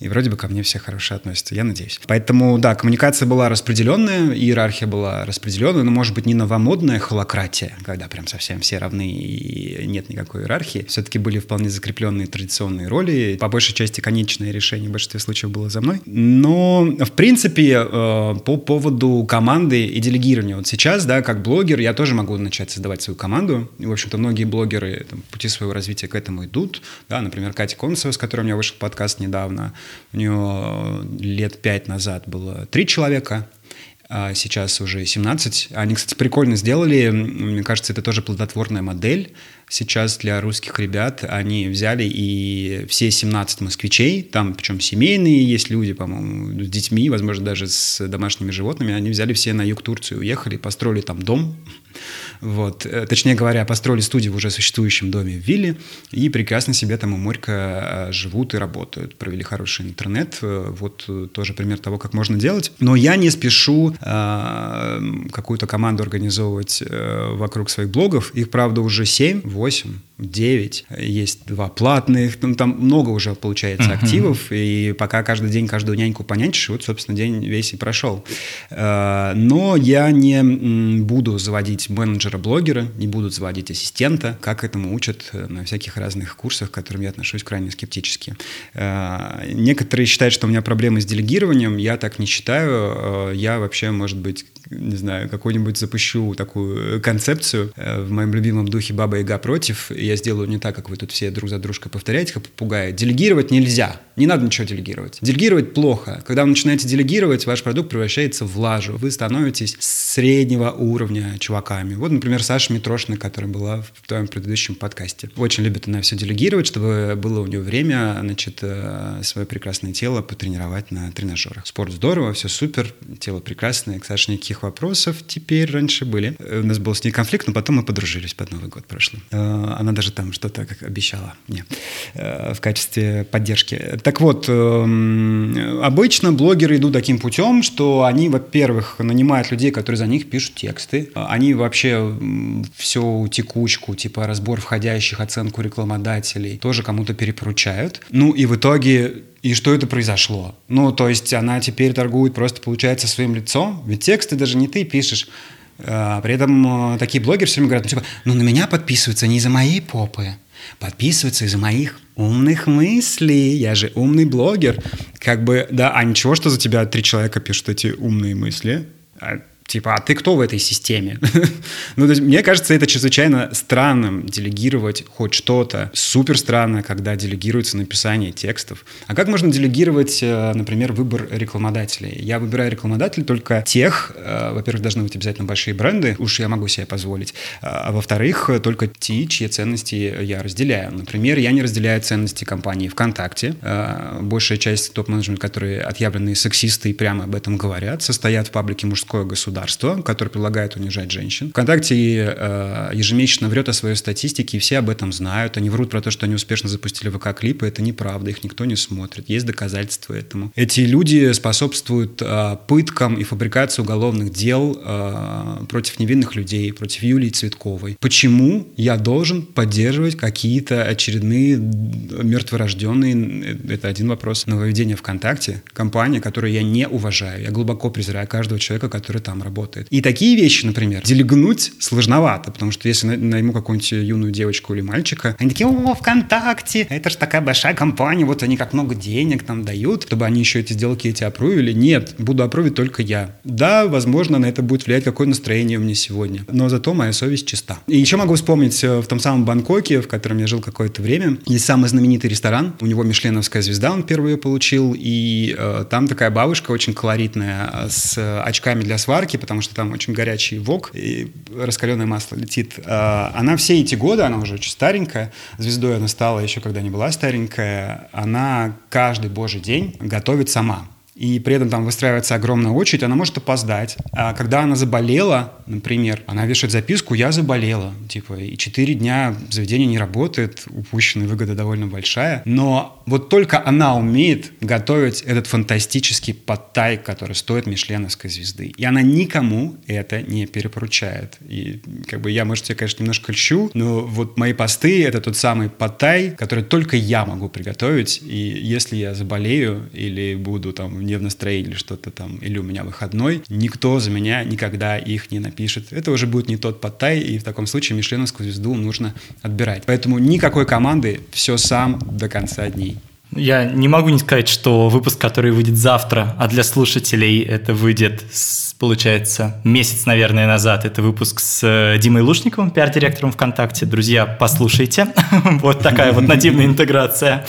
и вроде бы ко мне все хорошо относятся, я надеюсь. Поэтому, да, коммуникация была распределенная, иерархия была распределенная, но, может быть, не новомодная холократия, когда прям совсем все равны и нет никакой иерархии. Все-таки были вполне закрепленные традиционные роли. По большей части конечное решение в большинстве случаев было за мной. Но, в принципе, э, по поводу команды и делегирования. Вот сейчас, да, как блогер, я тоже могу начать создавать свою команду. И, в общем-то, многие блогеры там, пути своего развития к этому идут. Да, например, Катя Концева, с которой у меня вышел подкаст недавно, у нее лет пять назад было три человека, а сейчас уже 17. Они, кстати, прикольно сделали. Мне кажется, это тоже плодотворная модель сейчас для русских ребят. Они взяли и все 17 москвичей, там причем семейные есть люди, по-моему, с детьми, возможно, даже с домашними животными, они взяли все на юг Турции, уехали, построили там дом, вот. Э, точнее говоря, построили студию в уже существующем доме в Вилле и прекрасно себе там у морька э, живут и работают. Провели хороший интернет. Э, вот тоже пример того, как можно делать. Но я не спешу какую-то команду организовывать вокруг своих блогов. Их, правда, уже 7, 8, 9. Есть два платных. Ну, там много уже получается uh-huh. активов. И пока каждый день каждую няньку понянчишь, вот, собственно, день весь и прошел. Э, но я не буду заводить менеджера-блогера, не будут заводить ассистента, как этому учат э, на всяких разных курсах, к которым я отношусь крайне скептически. Э, некоторые считают, что у меня проблемы с делегированием, я так не считаю. Я вообще, может быть, не знаю, какую-нибудь запущу такую концепцию в моем любимом духе «Баба Яга против», и я сделаю не так, как вы тут все друг за дружкой повторяете, как попугаи. Делегировать нельзя, не надо ничего делегировать. Делегировать плохо. Когда вы начинаете делегировать, ваш продукт превращается в лажу. Вы становитесь среднего уровня чуваками. Вот, например, Саша Митрошина, которая была в твоем предыдущем подкасте. Очень любит она все делегировать, чтобы было у нее время, значит, э, свое прекрасное тело потренировать на тренажерах. Спорт здорово, все супер, тело прекрасное, к Саше никаких вопросов теперь раньше были. Э, у нас был с ней конфликт, но потом мы подружились под Новый год прошлый. Э, она даже там что-то как обещала мне в качестве поддержки. Так вот, эм, обычно блогеры идут таким путем, что они, во-первых, нанимают людей, которые за них пишут тексты. Они вообще всю текучку, типа разбор входящих, оценку рекламодателей, тоже кому-то перепоручают. Ну и в итоге и что это произошло? Ну, то есть она теперь торгует просто, получается, своим лицом? Ведь тексты даже не ты пишешь. А, при этом э, такие блогеры все время говорят, ну, типа, ну на меня подписываются не из-за моей попы, подписываются из-за моих умных мыслей. Я же умный блогер. Как бы, да, а ничего, что за тебя три человека пишут эти умные мысли. Типа, а ты кто в этой системе? ну, то есть, мне кажется, это чрезвычайно странным делегировать хоть что-то. Супер странно, когда делегируется написание текстов. А как можно делегировать, э, например, выбор рекламодателей? Я выбираю рекламодателей только тех, э, во-первых, должны быть обязательно большие бренды, уж я могу себе позволить, а во-вторых, только те, чьи ценности я разделяю. Например, я не разделяю ценности компании ВКонтакте. Э, большая часть топ-менеджмента, которые отъявленные сексисты и прямо об этом говорят, состоят в паблике «Мужское государство», государство, которое предлагает унижать женщин. ВКонтакте э, ежемесячно врет о своей статистике, и все об этом знают. Они врут про то, что они успешно запустили ВК-клипы. Это неправда, их никто не смотрит. Есть доказательства этому. Эти люди способствуют э, пыткам и фабрикации уголовных дел э, против невинных людей, против Юлии Цветковой. Почему я должен поддерживать какие-то очередные мертворожденные, это один вопрос, нововведения ВКонтакте, компания, которую я не уважаю. Я глубоко презираю каждого человека, который там работает работает. И такие вещи, например, делегнуть сложновато, потому что если найму какую-нибудь юную девочку или мальчика, они такие, о, ВКонтакте, это же такая большая компания, вот они как много денег нам дают, чтобы они еще эти сделки эти опровили. Нет, буду опровить только я. Да, возможно, на это будет влиять какое настроение у меня сегодня, но зато моя совесть чиста. И еще могу вспомнить э, в том самом Бангкоке, в котором я жил какое-то время, есть самый знаменитый ресторан, у него Мишленовская звезда, он первый ее получил, и э, там такая бабушка очень колоритная, э, с очками для сварки, потому что там очень горячий вок, и раскаленное масло летит. А, она все эти годы, она уже очень старенькая, звездой она стала еще когда не была старенькая, она каждый божий день готовит сама и при этом там выстраивается огромная очередь, она может опоздать. А когда она заболела, например, она вешает записку «я заболела», типа, и четыре дня заведение не работает, упущенная выгода довольно большая, но вот только она умеет готовить этот фантастический подтай, который стоит мишленовской звезды. И она никому это не перепоручает. И как бы я, может, тебе, конечно, немножко льщу, но вот мои посты — это тот самый подтай, который только я могу приготовить, и если я заболею или буду там не в настроении или что-то там, или у меня выходной, никто за меня никогда их не напишет. Это уже будет не тот подтай, и в таком случае Мишленовскую звезду нужно отбирать. Поэтому никакой команды, все сам до конца дней. Я не могу не сказать, что выпуск, который выйдет завтра, а для слушателей это выйдет, с, получается, месяц, наверное, назад. Это выпуск с э, Димой Лушниковым, пиар-директором ВКонтакте. Друзья, послушайте. Вот такая вот нативная интеграция.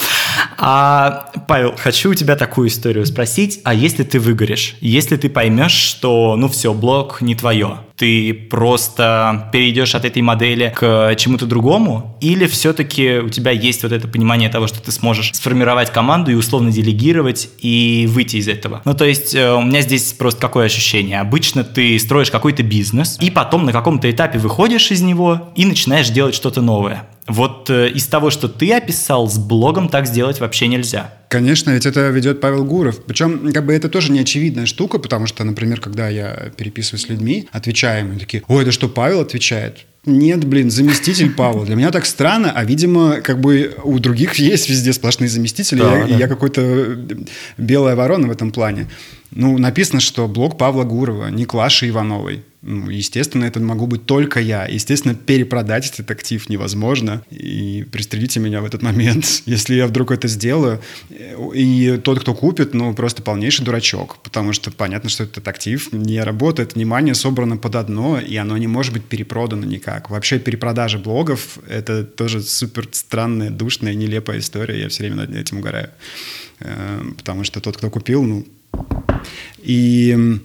А, Павел, хочу у тебя такую историю спросить. А если ты выгоришь? Если ты поймешь, что, ну все, блог не твое, ты просто перейдешь от этой модели к чему-то другому? Или все-таки у тебя есть вот это понимание того, что ты сможешь сформировать команду и условно делегировать и выйти из этого? Ну, то есть э, у меня здесь просто какое ощущение? Обычно ты строишь какой-то бизнес, и потом на каком-то этапе выходишь из него и начинаешь делать что-то новое. Вот э, из того, что ты описал, с блогом так сделать вообще нельзя. Конечно, ведь это ведет Павел Гуров. Причем, как бы это тоже не очевидная штука, потому что, например, когда я переписываюсь с людьми, отвечаем, они такие, ой, это что, Павел отвечает? Нет, блин, заместитель Павла. Для меня так странно, а, видимо, как бы у других есть везде сплошные заместители, да, я, да. я какой-то белая ворона в этом плане. Ну, написано, что блог Павла Гурова, не Клаши Ивановой. Ну, естественно, это могу быть только я. Естественно, перепродать этот актив невозможно. И пристрелите меня в этот момент, если я вдруг это сделаю. И тот, кто купит, ну, просто полнейший дурачок. Потому что понятно, что этот актив не работает. Внимание собрано под одно, и оно не может быть перепродано никак. Вообще перепродажа блогов — это тоже супер странная, душная, нелепая история. Я все время над этим угораю. Э, потому что тот, кто купил, ну... И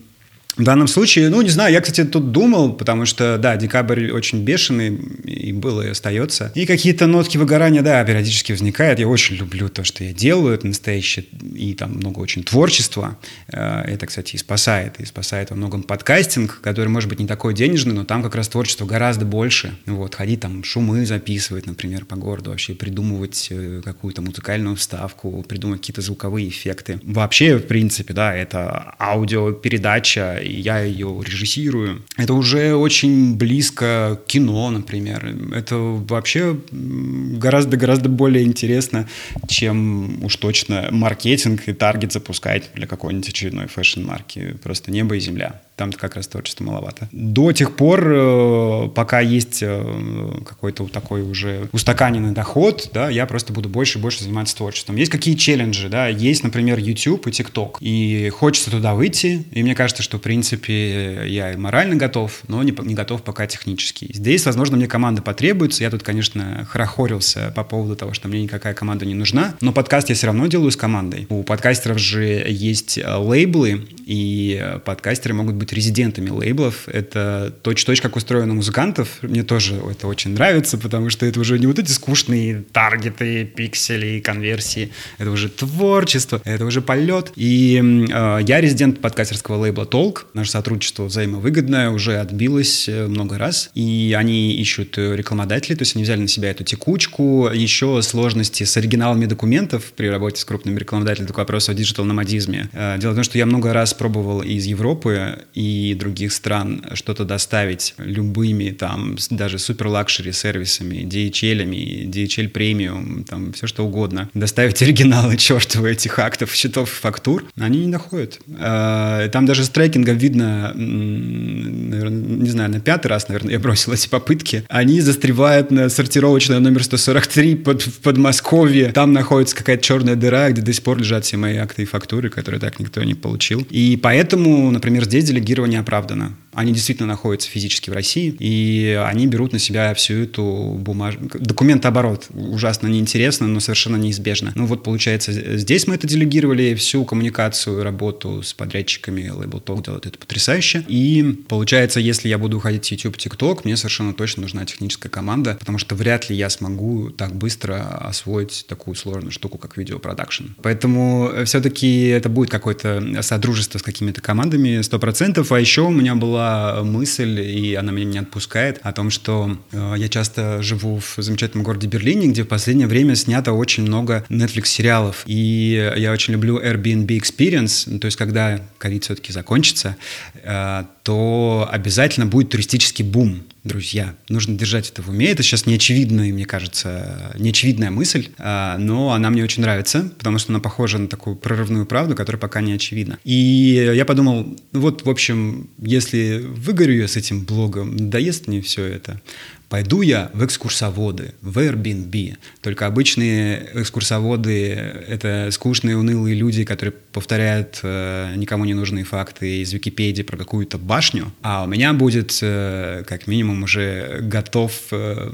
в данном случае, ну, не знаю, я, кстати, тут думал, потому что, да, декабрь очень бешеный, и был, и остается. И какие-то нотки выгорания, да, периодически возникают. Я очень люблю то, что я делаю, это настоящее, и там много очень творчества. Э, это, кстати, и спасает, и спасает во многом подкастинг, который, может быть, не такой денежный, но там как раз творчество гораздо больше. Вот, ходить там, шумы записывать, например, по городу, вообще придумывать э, какую-то музыкальную вставку, придумать какие-то звуковые эффекты. Вообще, в принципе, да, это аудиопередача и я ее режиссирую. Это уже очень близко к кино, например. Это вообще гораздо-гораздо более интересно, чем уж точно маркетинг и таргет запускать для какой-нибудь очередной fashion-марки. Просто небо и земля. Там как раз творчества маловато. До тех пор, э, пока есть э, какой-то такой уже устаканенный доход, да, я просто буду больше и больше заниматься творчеством. Есть какие челленджи, да, есть, например, YouTube и TikTok. И хочется туда выйти, и мне кажется, что, в принципе, принципе, я и морально готов, но не, не готов пока технически. Здесь, возможно, мне команда потребуется. Я тут, конечно, хорохорился по поводу того, что мне никакая команда не нужна, но подкаст я все равно делаю с командой. У подкастеров же есть э, лейблы, и подкастеры могут быть резидентами лейблов. Это точь-точь, как устроено музыкантов. Мне тоже это очень нравится, потому что это уже не вот эти скучные таргеты, пиксели, конверсии. Это уже творчество, это уже полет. И э, я резидент подкастерского лейбла Толк. Наше сотрудничество взаимовыгодное уже отбилось э, много раз. И они ищут рекламодателей, то есть они взяли на себя эту текучку. Еще сложности с оригиналами документов при работе с крупными рекламодателями. Такой вопрос о digital-номадизме. Э, дело в том, что я много раз пробовал из Европы и других стран что-то доставить любыми там даже супер luxury сервисами, DHL, DHL премиум, там все что угодно. Доставить оригиналы чертовы этих актов, счетов, фактур, они не находят. Э, там даже с трекингом видно, наверное, не знаю, на пятый раз, наверное, я бросил эти попытки. Они застревают на сортировочной номер 143 под, в Подмосковье. Там находится какая-то черная дыра, где до сих пор лежат все мои акты и фактуры, которые так никто не получил. И поэтому, например, здесь делегирование оправдано. Они действительно находятся физически в России, и они берут на себя всю эту бумажную... Документооборот ужасно неинтересно, но совершенно неизбежно. Ну вот, получается, здесь мы это делегировали, всю коммуникацию, работу с подрядчиками Label Talk делает это потрясающе. И получается, если я буду уходить в YouTube, TikTok, мне совершенно точно нужна техническая команда, потому что вряд ли я смогу так быстро освоить такую сложную штуку, как видеопродакшн. Поэтому все-таки это будет какое-то содружество с какими-то командами 100%. А еще у меня была мысль, и она меня не отпускает, о том, что э, я часто живу в замечательном городе Берлине, где в последнее время снято очень много Netflix-сериалов. И я очень люблю Airbnb Experience, ну, то есть когда ковид все-таки закончится, э, то обязательно будет туристический бум друзья. Нужно держать это в уме. Это сейчас неочевидная, мне кажется, неочевидная мысль, а, но она мне очень нравится, потому что она похожа на такую прорывную правду, которая пока не очевидна. И я подумал, ну вот, в общем, если выгорю я с этим блогом, доест мне все это, Пойду я в экскурсоводы, в Airbnb. Только обычные экскурсоводы — это скучные, унылые люди, которые повторяют э, никому не нужные факты из Википедии про какую-то башню. А у меня будет, э, как минимум, уже готов э,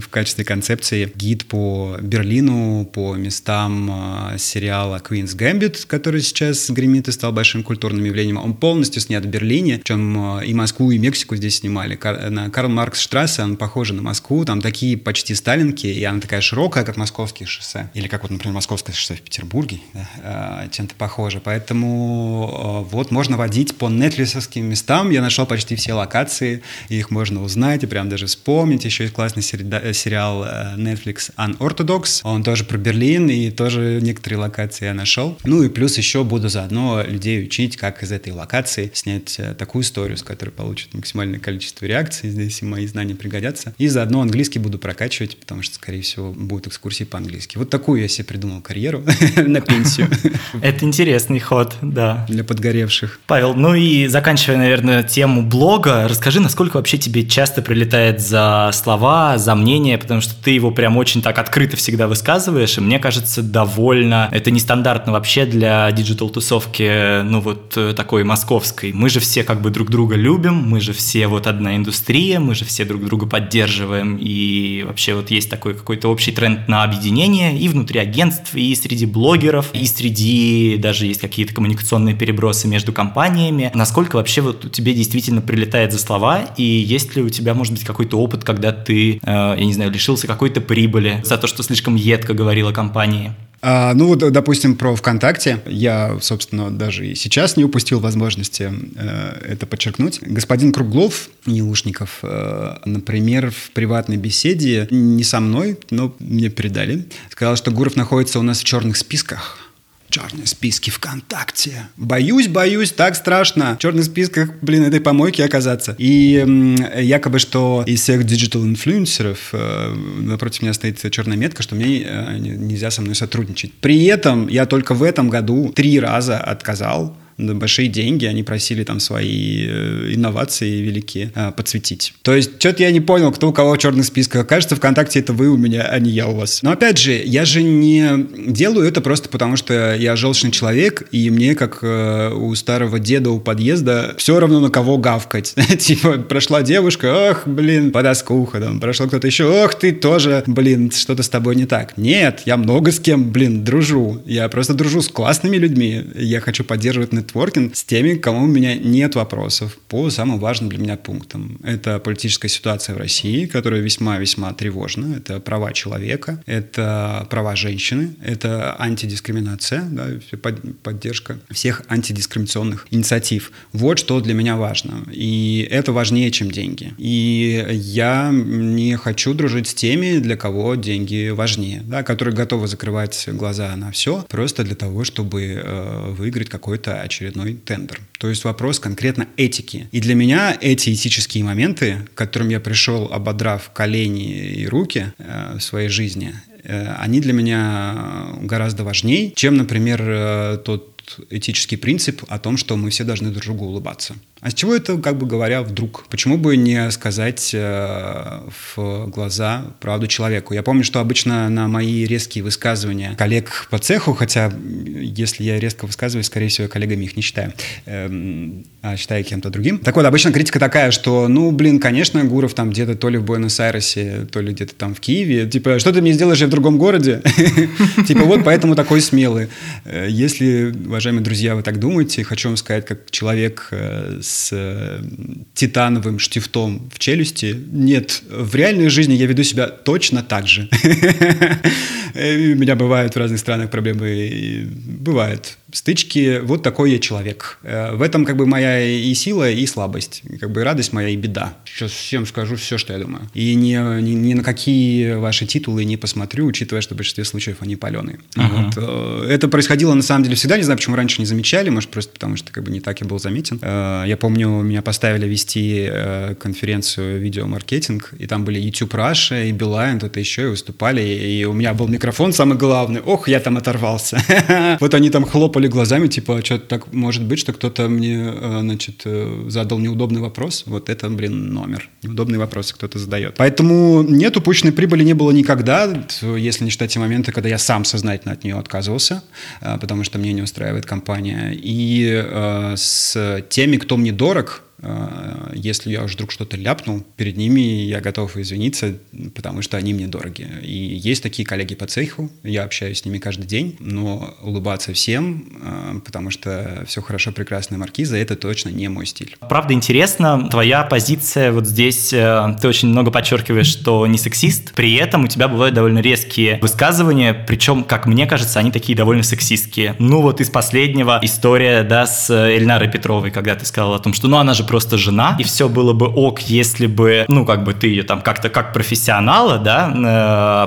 в качестве концепции гид по Берлину, по местам э, сериала Queen's Gambit, который сейчас гремит и стал большим культурным явлением. Он полностью снят в Берлине, причем э, и Москву, и Мексику здесь снимали. Кар на Карл Маркс Штрассе он похожа на Москву, там такие почти сталинки, и она такая широкая, как московские шоссе. Или как вот, например, московское шоссе в Петербурге, да, а, чем-то похоже. Поэтому вот можно водить по нетлисовским местам. Я нашел почти все локации, их можно узнать и прям даже вспомнить. Еще есть классный сериал э, Netflix Unorthodox. Он тоже про Берлин, и тоже некоторые локации я нашел. Ну и плюс еще буду заодно людей учить, как из этой локации снять э, такую историю, с которой получат максимальное количество реакций. Здесь и мои знания пригодятся пригодятся. И заодно английский буду прокачивать, потому что, скорее всего, будут экскурсии по-английски. Вот такую я себе придумал карьеру на пенсию. Это интересный ход, да. Для подгоревших. Павел, ну и заканчивая, наверное, тему блога, расскажи, насколько вообще тебе часто прилетает за слова, за мнение, потому что ты его прям очень так открыто всегда высказываешь, и мне кажется, довольно... Это нестандартно вообще для digital-тусовки, ну вот э, такой московской. Мы же все как бы друг друга любим, мы же все вот одна индустрия, мы же все друг друга поддерживаем, и вообще вот есть такой какой-то общий тренд на объединение и внутри агентств, и среди блогеров, и среди даже есть какие-то коммуникационные перебросы между компаниями. Насколько вообще вот у тебя действительно прилетает за слова, и есть ли у тебя, может быть, какой-то опыт, когда ты, э, я не знаю, лишился какой-то прибыли за то, что слишком едко говорил о компании? А, ну вот, допустим, про ВКонтакте. Я, собственно, даже и сейчас не упустил возможности э, это подчеркнуть. Господин Круглов, Нелушников, э, например, в приватной беседе, не со мной, но мне передали, сказал, что Гуров находится у нас в черных списках черные списки ВКонтакте. Боюсь, боюсь, так страшно. В черных списках, блин, этой помойки оказаться. И якобы, что из всех digital-инфлюенсеров э, напротив меня стоит черная метка, что мне э, нельзя со мной сотрудничать. При этом я только в этом году три раза отказал большие деньги, они просили там свои э, инновации великие а, подсветить. То есть, что-то я не понял, кто у кого в черных списках. Кажется, ВКонтакте это вы у меня, а не я у вас. Но опять же, я же не делаю это просто потому, что я желчный человек, и мне, как э, у старого деда у подъезда, все равно на кого гавкать. типа, прошла девушка, ох, блин, подоскуха, там, прошел кто-то еще, ох, ты тоже, блин, что-то с тобой не так. Нет, я много с кем, блин, дружу. Я просто дружу с классными людьми. Я хочу поддерживать нетворкинг с теми, кому у меня нет вопросов по самым важным для меня пунктам. Это политическая ситуация в России, которая весьма-весьма тревожна. Это права человека, это права женщины, это антидискриминация, да, поддержка всех антидискриминационных инициатив. Вот что для меня важно. И это важнее, чем деньги. И я не хочу дружить с теми, для кого деньги важнее, да, которые готовы закрывать глаза на все просто для того, чтобы э, выиграть какой-то очередной тендер. То есть вопрос конкретно этики. И для меня эти этические моменты, к которым я пришел, ободрав колени и руки э, в своей жизни, э, они для меня гораздо важнее, чем, например, э, тот этический принцип о том, что мы все должны друг другу улыбаться. А с чего это, как бы говоря, вдруг? Почему бы не сказать э, в глаза правду человеку? Я помню, что обычно на мои резкие высказывания коллег по цеху, хотя если я резко высказываюсь, скорее всего, коллегами их не считаю, э, а считаю кем-то другим. Так вот, обычно критика такая, что, ну, блин, конечно, Гуров там где-то то ли в Буэнос-Айресе, то ли где-то там в Киеве. Типа, что ты мне сделаешь, я в другом городе? Типа, вот поэтому такой смелый. Э, если, уважаемые друзья, вы так думаете, хочу вам сказать, как человек э, с э, титановым штифтом в челюсти. Нет, в реальной жизни я веду себя точно так же. У меня бывают в разных странах проблемы, бывает стычки, вот такой я человек. Э, в этом как бы моя и сила, и слабость, как бы радость моя и беда. Сейчас всем скажу все, что я думаю. И ни, ни, ни на какие ваши титулы не посмотрю, учитывая, что в большинстве случаев они паленые. Uh-huh. Вот. Э, это происходило на самом деле всегда, не знаю, почему раньше не замечали, может просто потому, что как бы не так я был заметен. Э, я помню, меня поставили вести конференцию видеомаркетинг, и там были YouTube Russia и Билайн, кто-то еще, и выступали, и у меня был микрофон самый главный. Ох, я там оторвался. Вот они там хлопали хлопали глазами, типа, а что так может быть, что кто-то мне, э, значит, э, задал неудобный вопрос. Вот это, блин, номер. Неудобный вопрос кто-то задает. Поэтому нет, упущенной прибыли не было никогда, если не считать те моменты, когда я сам сознательно от нее отказывался, э, потому что мне не устраивает компания. И с теми, кто мне дорог, если я вдруг что-то ляпнул, перед ними я готов извиниться, потому что они мне дороги. И есть такие коллеги по цеху, я общаюсь с ними каждый день, но улыбаться всем, а, потому что все хорошо, прекрасная маркиза, это точно не мой стиль. Правда интересно, твоя позиция вот здесь, э, ты очень много подчеркиваешь, что не сексист, при этом у тебя бывают довольно резкие высказывания, причем, как мне кажется, они такие довольно сексистские. Ну вот из последнего история, да, с Эльнарой Петровой, когда ты сказал о том, что ну она же просто жена, и все было бы ок, если бы, ну, как бы ты ее там как-то как профессионала, да,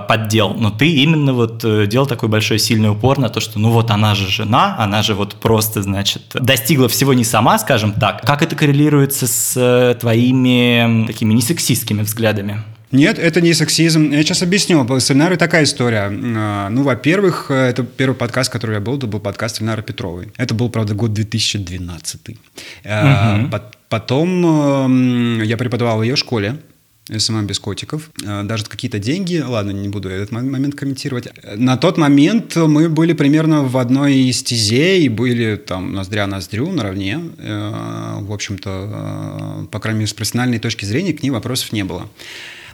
э, поддел, но ты именно вот э, делал такой большой сильный упор на то, что, ну, вот она же жена, она же вот просто, значит, достигла всего не сама, скажем так. Как это коррелируется с э, твоими такими несексистскими взглядами? Нет, это не сексизм. Я сейчас объясню. С Ильнарой такая история. А, ну, во-первых, это первый подкаст, который я был, это был подкаст Ильнары Петровой. Это был, правда, год 2012. Угу. Потом эм, я преподавал в ее школе. SMM без котиков. Даже какие-то деньги, ладно, не буду этот момент комментировать. На тот момент мы были примерно в одной стезе и были там ноздря в ноздрю наравне. Э, в общем-то, э, по крайней мере, с профессиональной точки зрения к ней вопросов не было.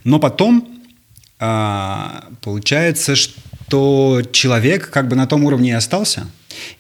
Но потом а, получается, что человек как бы на том уровне и остался,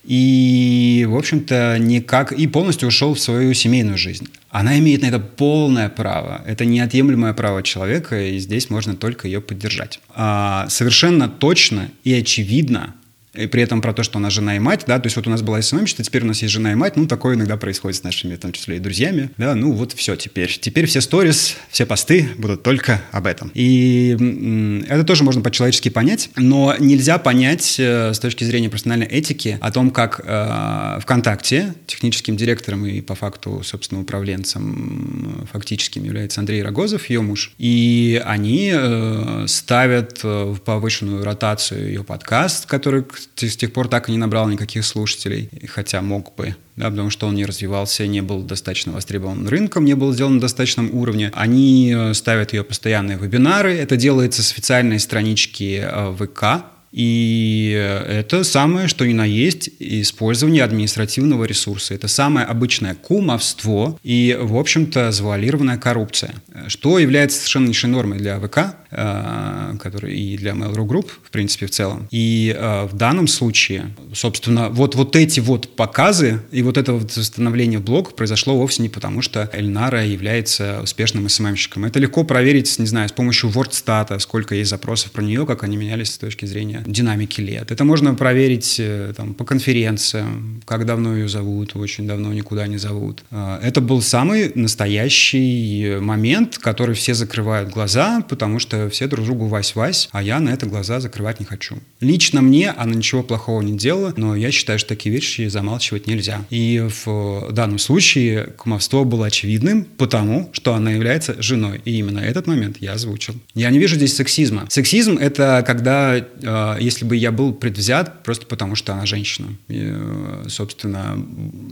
и, в общем-то, никак и полностью ушел в свою семейную жизнь. Она имеет на это полное право. Это неотъемлемое право человека, и здесь можно только ее поддержать. А, совершенно точно и очевидно и при этом про то, что она жена и мать, да, то есть вот у нас была СММщица, теперь у нас есть жена и мать, ну, такое иногда происходит с нашими, в том числе и друзьями, да, ну, вот все теперь. Теперь все сторис, все посты будут только об этом. И это тоже можно по-человечески понять, но нельзя понять э, с точки зрения профессиональной этики о том, как э, ВКонтакте техническим директором и по факту, собственно, управленцем фактическим является Андрей Рогозов, ее муж, и они э, ставят в повышенную ротацию ее подкаст, который, с тех пор так и не набрал никаких слушателей, хотя мог бы да, потому что он не развивался, не был достаточно востребован рынком, не был сделан на достаточном уровне. Они э, ставят ее постоянные вебинары, это делается с официальной странички э, ВК, и это самое, что ни на есть, использование административного ресурса. Это самое обычное кумовство и, в общем-то, завуалированная коррупция, что является совершеннейшей нормой для ВК, э, который и для Mail.ru Group, в принципе, в целом. И э, в данном случае, собственно, вот, вот эти вот показы и вот это вот восстановление блога произошло вовсе не потому, что Эльнара является успешным СММщиком. Это легко проверить, не знаю, с помощью WordStat, сколько есть запросов про нее, как они менялись с точки зрения динамики лет. Это можно проверить э, там, по конференциям, как давно ее зовут, очень давно никуда не зовут. А, это был самый настоящий момент, который все закрывают глаза, потому что все друг другу вась-вась, а я на это глаза закрывать не хочу. Лично мне она ничего плохого не делала, но я считаю, что такие вещи замалчивать нельзя. И в данном случае кумовство было очевидным, потому что она является женой. И именно этот момент я озвучил. Я не вижу здесь сексизма. Сексизм — это когда э, если бы я был предвзят просто потому, что она женщина. И, э, собственно,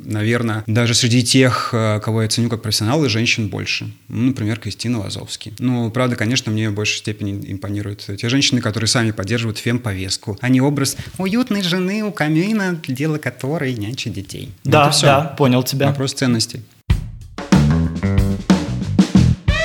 наверное, даже среди тех, э, кого я ценю как профессионалы, женщин больше. Ну, например, Кристина Лазовский. Ну, правда, конечно, мне в большей степени импонируют те женщины, которые сами поддерживают фем-повестку, а не образ уютной жены у камина, дело которой нянчит детей. Да, да, понял тебя. Вопрос ценностей.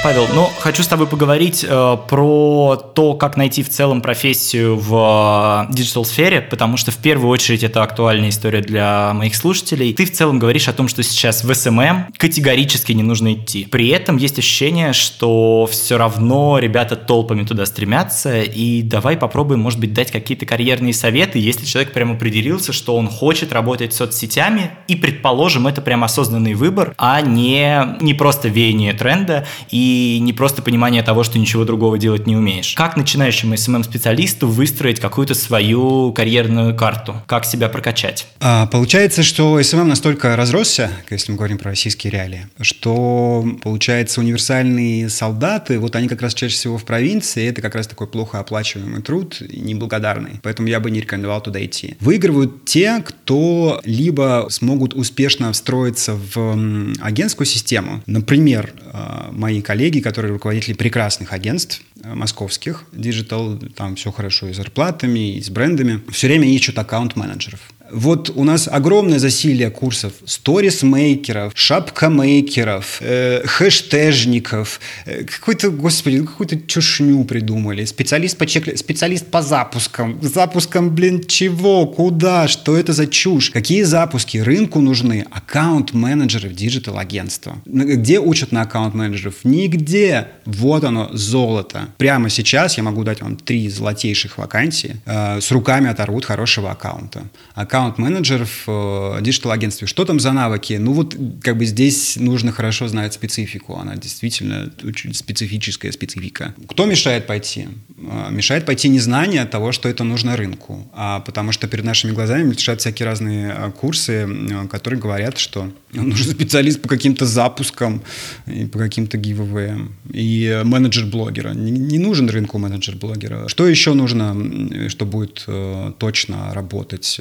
Павел, ну, хочу с тобой поговорить э, про то, как найти в целом профессию в э, digital-сфере, потому что в первую очередь это актуальная история для моих слушателей. Ты в целом говоришь о том, что сейчас в SMM категорически не нужно идти. При этом есть ощущение, что все равно ребята толпами туда стремятся, и давай попробуем, может быть, дать какие-то карьерные советы, если человек прям определился, что он хочет работать соцсетями, и, предположим, это прям осознанный выбор, а не, не просто веяние тренда, и не просто понимание того, что ничего другого делать не умеешь. Как начинающему SMM-специалисту выстроить какую-то свою карьерную карту? Как себя прокачать? А, получается, что SMM настолько разросся, если мы говорим про российские реалии, что, получается, универсальные солдаты, вот они как раз чаще всего в провинции, это как раз такой плохо оплачиваемый труд, неблагодарный. Поэтому я бы не рекомендовал туда идти. Выигрывают те, кто либо смогут успешно встроиться в агентскую систему. Например, а, мои коллеги, которые руководители прекрасных агентств э, московских, digital, там все хорошо и с зарплатами, и с брендами, все время ищут аккаунт-менеджеров. Вот у нас огромное засилие курсов сторис-мейкеров, шапка-мейкеров, э, хэштежников, э, какой-то, господи, какую-то чушню придумали. Специалист по чек... специалист по запускам. Запускам, блин, чего? Куда? Что это за чушь? Какие запуски рынку нужны? Аккаунт-менеджеры в digital-агентство. Где учат на аккаунт-менеджеров? Нигде. Вот оно, золото. Прямо сейчас я могу дать вам три золотейших вакансии. Э, с руками оторвут хорошего аккаунта аккаунт-менеджеров в digital-агентстве. Что там за навыки? Ну вот как бы здесь нужно хорошо знать специфику. Она действительно очень специфическая специфика. Кто мешает пойти? А, мешает пойти незнание того, что это нужно рынку. А потому что перед нашими глазами мешают всякие разные а, курсы, которые говорят, что нужен специалист по каким-то запускам и по каким-то гивэвэям. И менеджер блогера. Не, нужен рынку менеджер блогера. Что еще нужно, что будет э, точно работать?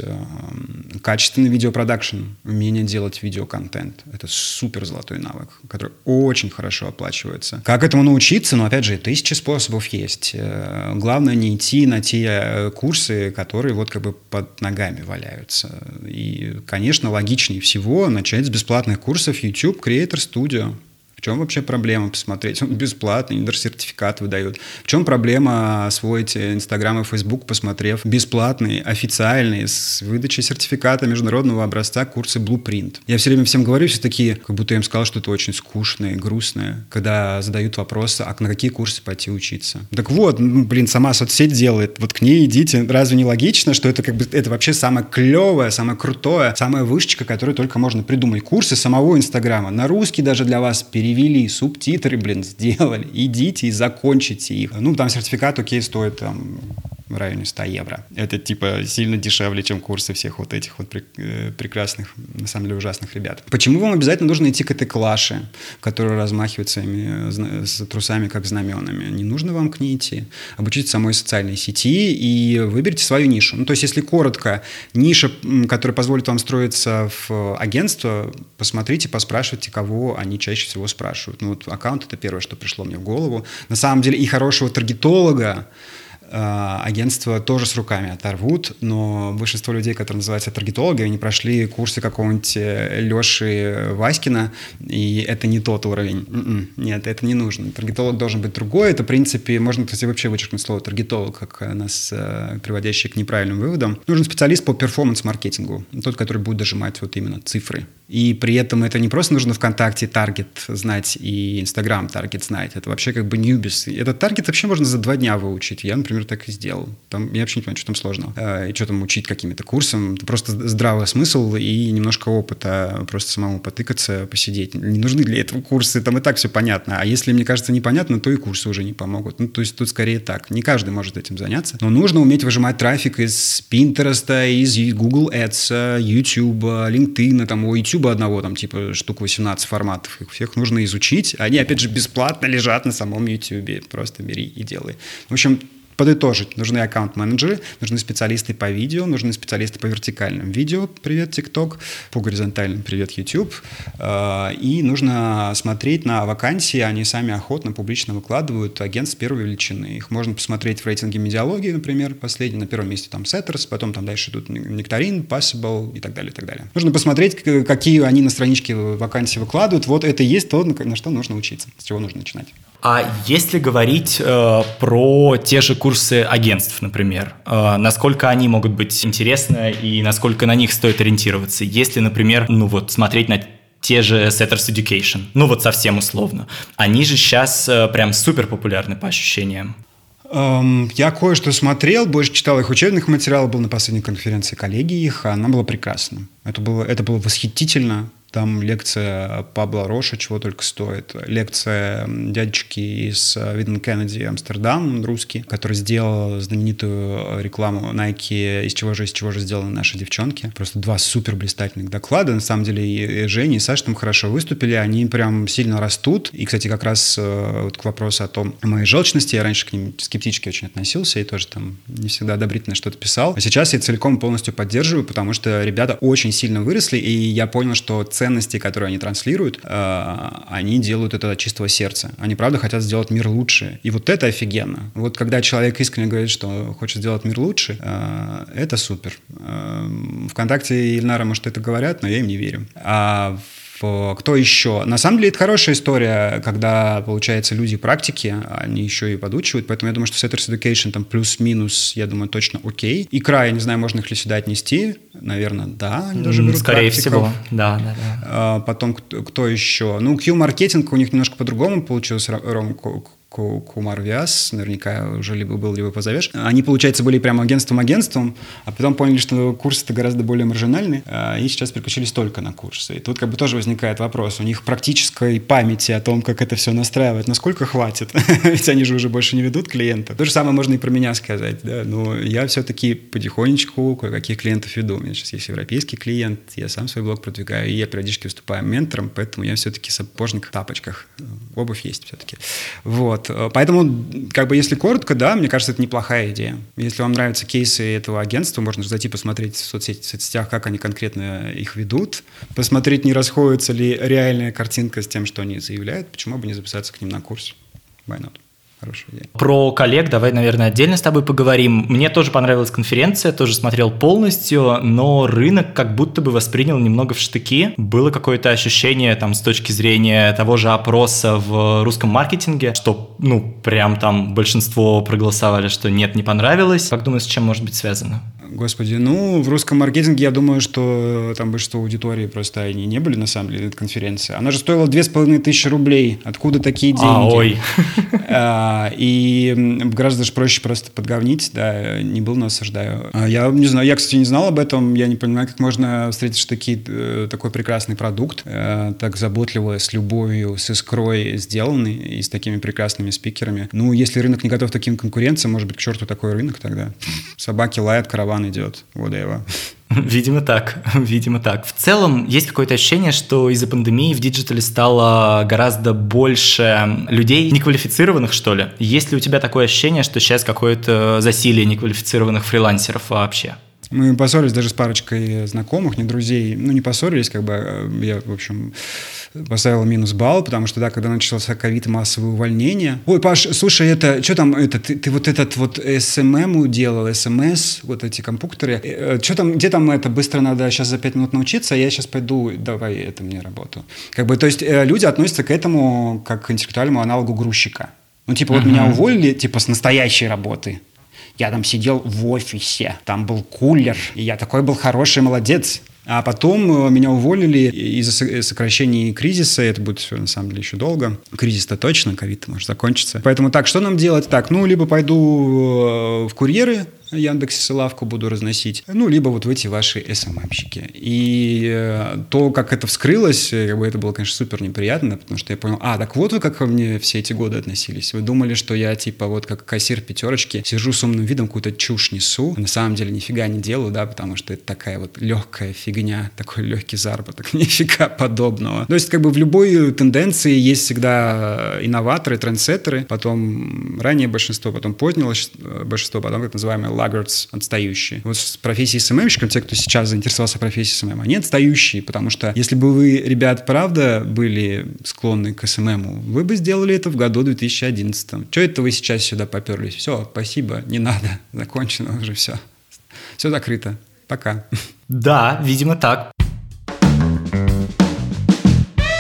Э, качественный видеопродакшн, умение делать видеоконтент. Это супер золотой навык, который очень хорошо оплачивается. Как этому научиться? Ну, опять же, тысячи способов есть. Э, главное не идти на те э, курсы, которые вот как бы под ногами валяются. И, конечно, логичнее всего начать с бесплатных курсов YouTube Creator Studio чем вообще проблема посмотреть? Он бесплатный, сертификат выдает. В чем проблема освоить Инстаграм и Фейсбук, посмотрев бесплатный, официальный, с выдачей сертификата международного образца курсы Blueprint? Я все время всем говорю, все такие, как будто я им сказал, что это очень скучно и грустно, когда задают вопрос, а на какие курсы пойти учиться? Так вот, ну, блин, сама соцсеть делает, вот к ней идите. Разве не логично, что это как бы это вообще самое клевое, самое крутое, самая вышечка, которую только можно придумать. Курсы самого Инстаграма. На русский даже для вас перевели перевели, субтитры, блин, сделали. Идите и закончите их. Ну, там сертификат, окей, стоит там в районе 100 евро. Это типа сильно дешевле, чем курсы всех вот этих вот э, прекрасных, на самом деле ужасных ребят. Почему вам обязательно нужно идти к этой клаше, которая размахивает своими э, с трусами как знаменами? Не нужно вам к ней идти. Обучитесь самой социальной сети и выберите свою нишу. Ну, то есть, если коротко, ниша, которая позволит вам строиться в агентство, посмотрите, поспрашивайте, кого они чаще всего спрашивают. Ну, вот аккаунт — это первое, что пришло мне в голову. На самом деле и хорошего таргетолога, агентства тоже с руками оторвут, но большинство людей, которые называются таргетологи, они прошли курсы какого-нибудь э, Леши Васькина, и это не тот уровень. М-м, нет, это не нужно. Таргетолог должен быть другой. Это, в принципе, можно, кстати, вообще вычеркнуть слово таргетолог, как нас э, приводящий к неправильным выводам. Нужен специалист по performance-маркетингу, тот, который будет дожимать вот именно цифры. И при этом это не просто нужно ВКонтакте таргет знать и Инстаграм таргет знать. Это вообще как бы newbies. Этот таргет вообще можно за два дня выучить. Я, например, так и сделал. Там, я вообще не понимаю, что там сложного. Э, и что там учить какими-то курсами. Это просто здравый смысл и немножко опыта. Просто самому потыкаться, посидеть. Не нужны для этого курсы. Там и так все понятно. А если, мне кажется, непонятно, то и курсы уже не помогут. Ну, то есть тут скорее так. Не каждый может этим заняться. Но нужно уметь выжимать трафик из Pinterest, из Google Ads, YouTube, LinkedIn, там, у YouTube одного, там, типа, штук 18 форматов. Их всех нужно изучить. Они, опять же, бесплатно лежат на самом YouTube. Просто бери и делай. В общем, подытожить, нужны аккаунт-менеджеры, нужны специалисты по видео, нужны специалисты по вертикальным видео, привет, TikTok, по горизонтальным, привет, YouTube. А, и нужно смотреть на вакансии, они сами охотно, публично выкладывают агентств первой величины. Их можно посмотреть в рейтинге медиалогии, например, последний, на первом месте там Setters, потом там дальше идут Nectarine, Possible и так далее, и так далее. Нужно посмотреть, какие они на страничке вакансии выкладывают. Вот это и есть то, на что нужно учиться, с чего нужно начинать. А если говорить э, про те же курсы агентств, например, э, насколько они могут быть интересны и насколько на них стоит ориентироваться? Если, например, ну вот смотреть на те же Setters Education, ну вот совсем условно, они же сейчас э, прям супер популярны по ощущениям. Эм, я кое-что смотрел, больше читал их учебных материалов, был на последней конференции коллеги их, она была прекрасна. Это было, это было восхитительно. Там лекция Пабла Роша, чего только стоит. Лекция дядечки из э, Виден Кеннеди Амстердам, русский, который сделал знаменитую рекламу Nike «Из чего же, из чего же сделаны наши девчонки». Просто два супер блистательных доклада. На самом деле и Женя, и Саша там хорошо выступили. Они прям сильно растут. И, кстати, как раз э, вот к вопросу о том, о моей желчности, я раньше к ним скептически очень относился и тоже там не всегда одобрительно что-то писал. А сейчас я целиком полностью поддерживаю, потому что ребята очень сильно выросли, и я понял, что ценности, которые они транслируют, э, они делают это от чистого сердца. Они, правда, хотят сделать мир лучше. И вот это офигенно. Вот когда человек искренне говорит, что хочет сделать мир лучше, э, это супер. Э, Вконтакте и Ильнара, может, это говорят, но я им не верю. А кто еще? На самом деле это хорошая история, когда, получается, люди практики, они еще и подучивают, поэтому я думаю, что Setters Education там плюс-минус, я думаю, точно окей. Икра, я не знаю, можно их ли сюда отнести, наверное, да, они даже берут Скорее практиков. всего, да, да, да. А, потом кто, кто еще? Ну, Q-маркетинг у них немножко по-другому получилось, Ром Кумар Виас, наверняка уже либо был, либо позовешь. Они, получается, были прямо агентством-агентством, а потом поняли, что курсы-то гораздо более маржинальны, а, и сейчас переключились только на курсы. И тут как бы тоже возникает вопрос. У них практической памяти о том, как это все настраивать, насколько хватит? Ведь они же уже больше не ведут клиента. То же самое можно и про меня сказать. Да? Но я все-таки потихонечку кое-каких клиентов веду. У меня сейчас есть европейский клиент, я сам свой блог продвигаю, и я периодически выступаю ментором, поэтому я все-таки сапожник в тапочках. Обувь есть все-таки. Вот. Вот. Э, поэтому, как бы, если коротко, да, мне кажется, это неплохая идея. Если вам нравятся кейсы этого агентства, можно зайти посмотреть в соцсети, в соцсетях, как они конкретно их ведут, посмотреть, не расходится ли реальная картинка с тем, что они заявляют, почему бы не записаться к ним на курс. Why not? Хорошая идея. Про коллег давай, наверное, отдельно с тобой поговорим. Мне тоже понравилась конференция, тоже смотрел полностью, но рынок как будто бы воспринял немного в штыки. Было какое-то ощущение там с точки зрения того же опроса в русском маркетинге, что, ну, прям там большинство проголосовали, что нет, не понравилось. Как думаешь, с чем может быть связано? Господи, ну, в русском маркетинге я думаю, что там большинство аудитории просто они не были на самом деле на конференции. Она же стоила две с половиной тысячи рублей. Откуда такие деньги? А, ой. А, и гораздо даже проще просто подговнить, да, не был, но осуждаю. А, я не знаю, я, кстати, не знал об этом, я не понимаю, как можно встретить такие, э, такой прекрасный продукт, э, так заботливо, с любовью, с искрой сделанный и с такими прекрасными спикерами. Ну, если рынок не готов к таким конкуренциям, может быть, к черту такой рынок тогда. Собаки лают, караван идет. Вот его. Видимо так, видимо так. В целом есть какое-то ощущение, что из-за пандемии в диджитале стало гораздо больше людей неквалифицированных, что ли. Есть ли у тебя такое ощущение, что сейчас какое-то засилие неквалифицированных фрилансеров вообще? Мы поссорились даже с парочкой знакомых, не друзей. Ну, не поссорились, как бы а, я, в общем, поставил минус балл, потому что, да, когда начался ковид, массовое увольнение. Ой, Паш, слушай, это, что там, это, ты, ты вот этот вот SMM делал, СМС, вот эти компьютеры. Э, что там, где там это, быстро надо сейчас за пять минут научиться, а я сейчас пойду, давай это мне работу. Как бы, то есть э, люди относятся к этому как к интеллектуальному аналогу грузчика. Ну, типа, вот uh-huh. меня уволили, типа, с настоящей работы. Я там сидел в офисе, там был кулер, и я такой был хороший молодец. А потом э, меня уволили из-за э, сокращений кризиса. Это будет все, на самом деле, еще долго. Кризис-то точно, ковид может закончиться. Поэтому так, что нам делать? Так, ну, либо пойду э, в курьеры, Яндексе лавку буду разносить, ну, либо вот в эти ваши СММщики. И э, то, как это вскрылось, э, как бы это было, конечно, супер неприятно, потому что я понял, а, так вот вы как ко мне все эти годы относились. Вы думали, что я, типа, вот как кассир пятерочки, сижу с умным видом, какую-то чушь несу, на самом деле нифига не делаю, да, потому что это такая вот легкая фигня, такой легкий заработок, нифига подобного. То есть, как бы в любой тенденции есть всегда инноваторы, трендсеттеры, потом раннее большинство, потом позднее большинство, потом так называемые laggards, отстающие. Вот с профессией СММщиком, те, кто сейчас заинтересовался профессией SMM, они отстающие, потому что если бы вы, ребят, правда были склонны к СММу, вы бы сделали это в году 2011. Что это вы сейчас сюда поперлись? Все, спасибо, не надо, закончено уже все. Все закрыто. Пока. Да, видимо так.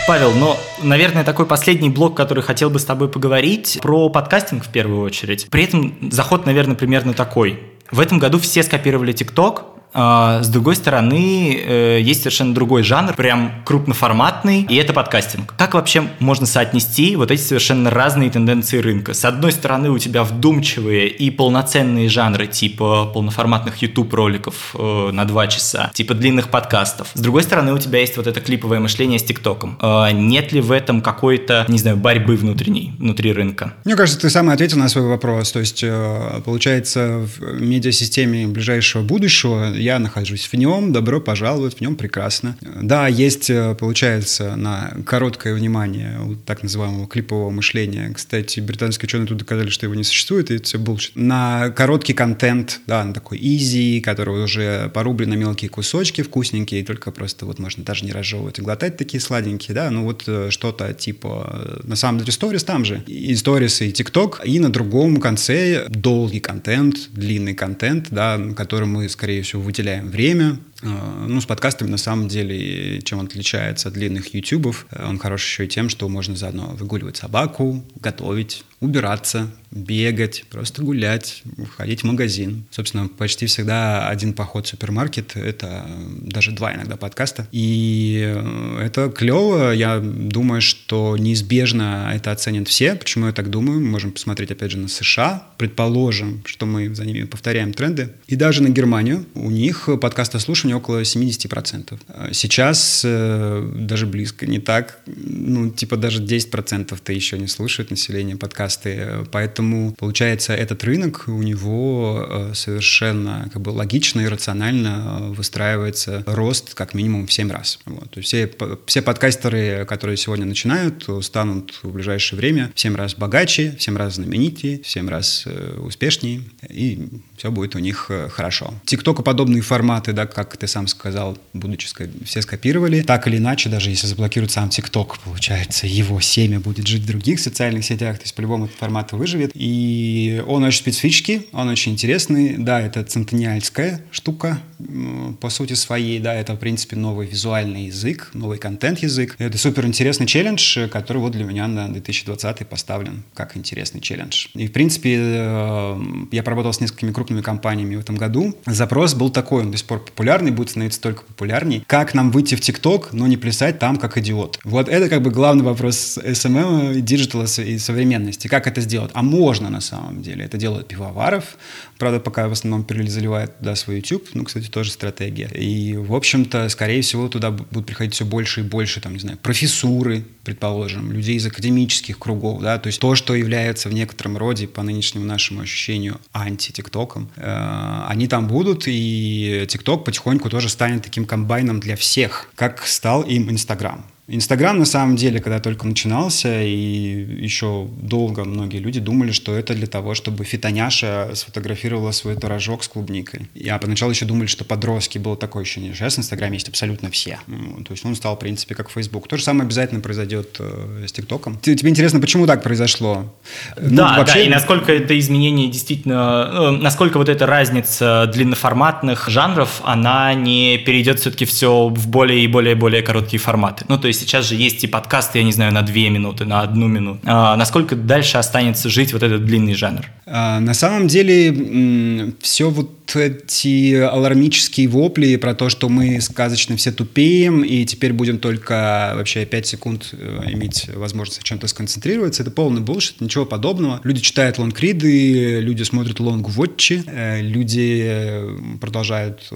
Павел, но, наверное, такой последний блок, который хотел бы с тобой поговорить, про подкастинг в первую очередь. При этом заход, наверное, примерно такой. В этом году все скопировали а, с другой стороны, э, есть совершенно другой жанр, прям крупноформатный, и это подкастинг. Как вообще можно соотнести вот эти совершенно разные тенденции рынка? С одной стороны, у тебя вдумчивые и полноценные жанры, типа полноформатных YouTube-роликов э, на два часа, типа длинных подкастов. С другой стороны, у тебя есть вот это клиповое мышление с ТикТоком. Э, нет ли в этом какой-то, не знаю, борьбы внутренней, внутри рынка? Мне кажется, ты сам ответил на свой вопрос. То есть, получается, в медиасистеме ближайшего будущего я нахожусь в нем, добро пожаловать, в нем прекрасно. Да, есть, э, получается, на короткое внимание так называемого клипового мышления. Кстати, британские ученые тут доказали, что его не существует, и это все bullshit. На короткий контент, да, на такой easy, который уже порублен на мелкие кусочки, вкусненькие, и только просто вот можно даже не разжевывать и глотать такие сладенькие, да, ну вот э, что-то типа, э, на самом деле, сторис там же, и сторис, и тикток, и на другом конце долгий контент, длинный контент, да, который мы, скорее всего, выделяем время, ну, с подкастами, на самом деле, чем он отличается от длинных ютубов, э, он хорош еще и тем, что можно заодно выгуливать собаку, готовить, убираться, бегать, просто гулять, ходить в магазин. Собственно, почти всегда один поход в супермаркет — это даже два иногда подкаста. И э, это клево. Я думаю, что неизбежно это оценят все. Почему я так думаю? Мы можем посмотреть, опять же, на США. Предположим, что мы за ними повторяем тренды. И даже на Германию. У них подкастослушивание уровне около 70%. Сейчас э, даже близко не так. Ну, типа даже 10%-то еще не слушают население подкасты. Поэтому, получается, этот рынок у него э, совершенно как бы логично и рационально выстраивается рост как минимум в 7 раз. Вот. Все, все подкастеры, которые сегодня начинают, станут в ближайшее время в 7 раз богаче, в 7 раз знаменитее, в 7 раз э, успешнее, и все будет у них хорошо. Тиктока подобные форматы, да, как ты сам сказал, будучи все скопировали. Так или иначе, даже если заблокируют сам ТикТок, получается, его семя будет жить в других социальных сетях, то есть по-любому этот формат выживет. И он очень специфический, он очень интересный. Да, это центениальская штука, по сути своей, да, это, в принципе, новый визуальный язык, новый content-язык. Это супер интересный челлендж, который вот для меня на 2020 поставлен как интересный челлендж. И, в принципе, э, я поработал с несколькими крупными компаниями в этом году. Запрос был такой, он до сих пор популярный, будет становиться только популярней. Как нам выйти в ТикТок, но не плясать там, как идиот? Вот это как бы главный вопрос SMM, digital а и современности. Как это сделать? А можно на самом деле. Это делает Пивоваров. Правда, пока в основном перелизаливает туда свой YouTube. Ну, кстати, тоже стратегия. И, в общем-то, скорее всего, туда будут приходить все больше и больше, там, не знаю, профессуры, предположим, людей из академических кругов, да, то есть то, что является в некотором роде, по нынешнему нашему ощущению, анти-тиктоком, э, они там будут, и тикток потихоньку тоже станет таким комбайном для всех, как стал им Инстаграм. Инстаграм, на самом деле, когда только начинался, и еще долго многие люди думали, что это для того, чтобы фитоняша сфотографировала свой творожок с клубникой. Я поначалу еще думали, что подростки, было такое ощущение. Сейчас в Инстаграме есть абсолютно все. То есть он стал, в принципе, как Facebook. То же самое обязательно произойдет э, с ТикТоком. Тебе интересно, почему так произошло? Ну, да, вообще... да, и насколько это изменение действительно, э, насколько вот эта разница длинноформатных жанров, она не перейдет все-таки все в более и более и более короткие форматы. Ну, то есть сейчас же есть и подкасты, я не знаю, на две минуты, на одну минуту. А насколько дальше останется жить вот этот длинный жанр? А, на самом деле, все вот эти алармические вопли про то, что мы сказочно все тупеем, и теперь будем только вообще 5 секунд э, иметь возможность о чем-то сконцентрироваться, это полный булшит, ничего подобного. Люди читают лонгриды, люди смотрят лонгвотчи, э, люди э, продолжают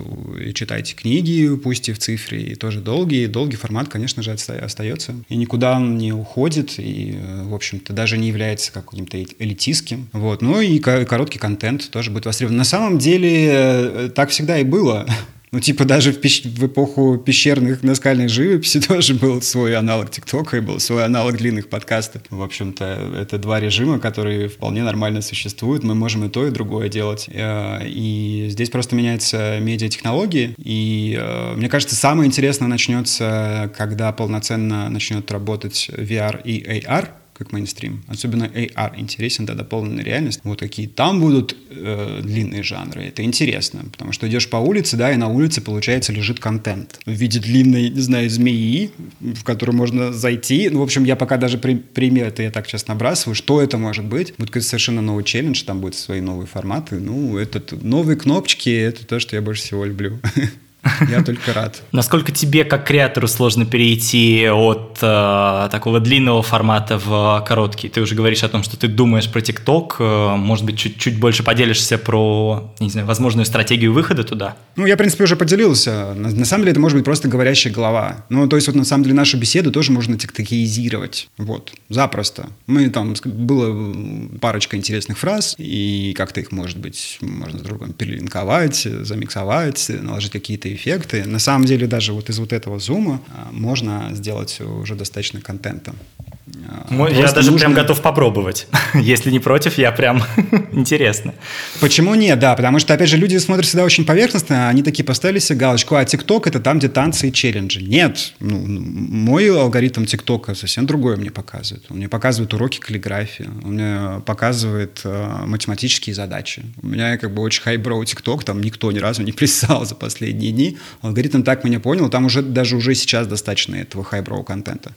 читать книги, пусть и в цифре, и тоже долгие. Долгий формат, конечно же, остается. И никуда он не уходит, и, в общем-то, даже не является каким-то элитистским. Вот. Ну и короткий контент тоже будет востребован. На самом деле Э, так всегда и было. Ну, типа, даже в, пещ... в эпоху пещерных наскальной живописи тоже был свой аналог ТикТока и был свой аналог длинных подкастов. В общем-то, это два режима, которые вполне нормально существуют. Мы можем и то, и другое делать. Э, и здесь просто меняются медиатехнологии. И э, мне кажется, самое интересное начнется, когда полноценно начнет работать VR и AR как мейнстрим. Особенно AR интересен, да, дополненная реальность. Вот какие там будут э, длинные жанры. Это интересно, потому что идешь по улице, да, и на улице, получается, лежит контент в виде длинной, не знаю, змеи, в которую можно зайти. Ну, в общем, я пока даже при, пример это я так сейчас набрасываю. Что это может быть? Будет какой-то совершенно новый челлендж, там будут свои новые форматы. Ну, это новые кнопочки, это то, что я больше всего люблю. Я только рад. Насколько тебе, как креатору, сложно перейти от э, такого длинного формата в короткий? Ты уже говоришь о том, что ты думаешь про ТикТок. Э, может быть, чуть-чуть больше поделишься про, не знаю, возможную стратегию выхода туда? Ну, я, в принципе, уже поделился. На, на самом деле, это может быть просто говорящая голова. Ну, то есть, вот на самом деле, нашу беседу тоже можно тиктокизировать. Вот, запросто. Мы там, было парочка интересных фраз, и как-то их, может быть, можно с другом перелинковать, замиксовать, наложить какие-то эффекты. На самом деле даже вот из вот этого зума а, можно сделать уже достаточно контента. А, я даже нужно... прям готов попробовать. Если не против, я прям интересно. Почему нет? Да, потому что, опять же, люди смотрят всегда очень поверхностно, они такие поставили себе галочку, а ТикТок это там, где танцы и челленджи. Нет, ну, мой алгоритм ТикТока совсем другое мне показывает. Он мне показывает уроки каллиграфии, он мне показывает э, математические задачи. У меня как бы очень хайброу ТикТок, там никто ни разу не писал за последние дни. Алгоритм так меня понял, там уже даже уже сейчас достаточно этого хайброу контента.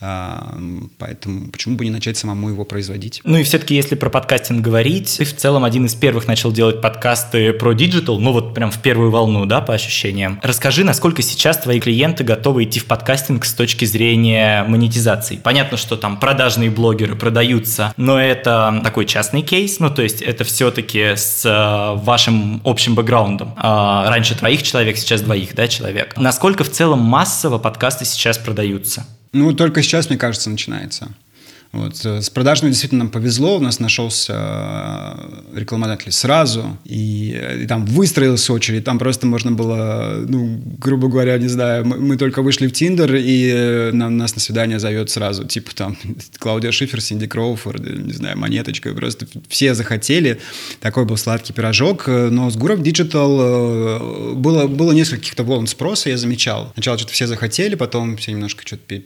А, поэтому почему бы не начать самому его производить? Ну и все-таки, если про подкастинг говорить, ты в целом один из первых начал делать подкасты про digital, ну вот прям в первую волну, да, по ощущениям. Расскажи, насколько сейчас твои клиенты готовы идти в подкастинг с точки зрения монетизации. Понятно, что там продажные блогеры продаются, но это такой частный кейс, ну то есть это все-таки с э, вашим общим бэкграундом. А, раньше твоих человек, сейчас двоих, да, человек. Насколько в целом массово подкасты сейчас продаются? Ну, только сейчас, мне кажется, начинается. Вот. Э, с продажами действительно нам повезло, у нас нашелся э, рекламодатель сразу, и, э, и там выстроилась очередь, там просто можно было, ну, грубо говоря, не знаю, мы, мы только вышли в Тиндер, и нам, нас на свидание зовет сразу, типа там Клаудия Шифер, Синди Кроуфорд, не знаю, Монеточка, просто все захотели, такой был сладкий пирожок, но с Гуров Digital было, было несколько каких-то волн спроса, я замечал. Сначала что-то все захотели, потом все немножко что-то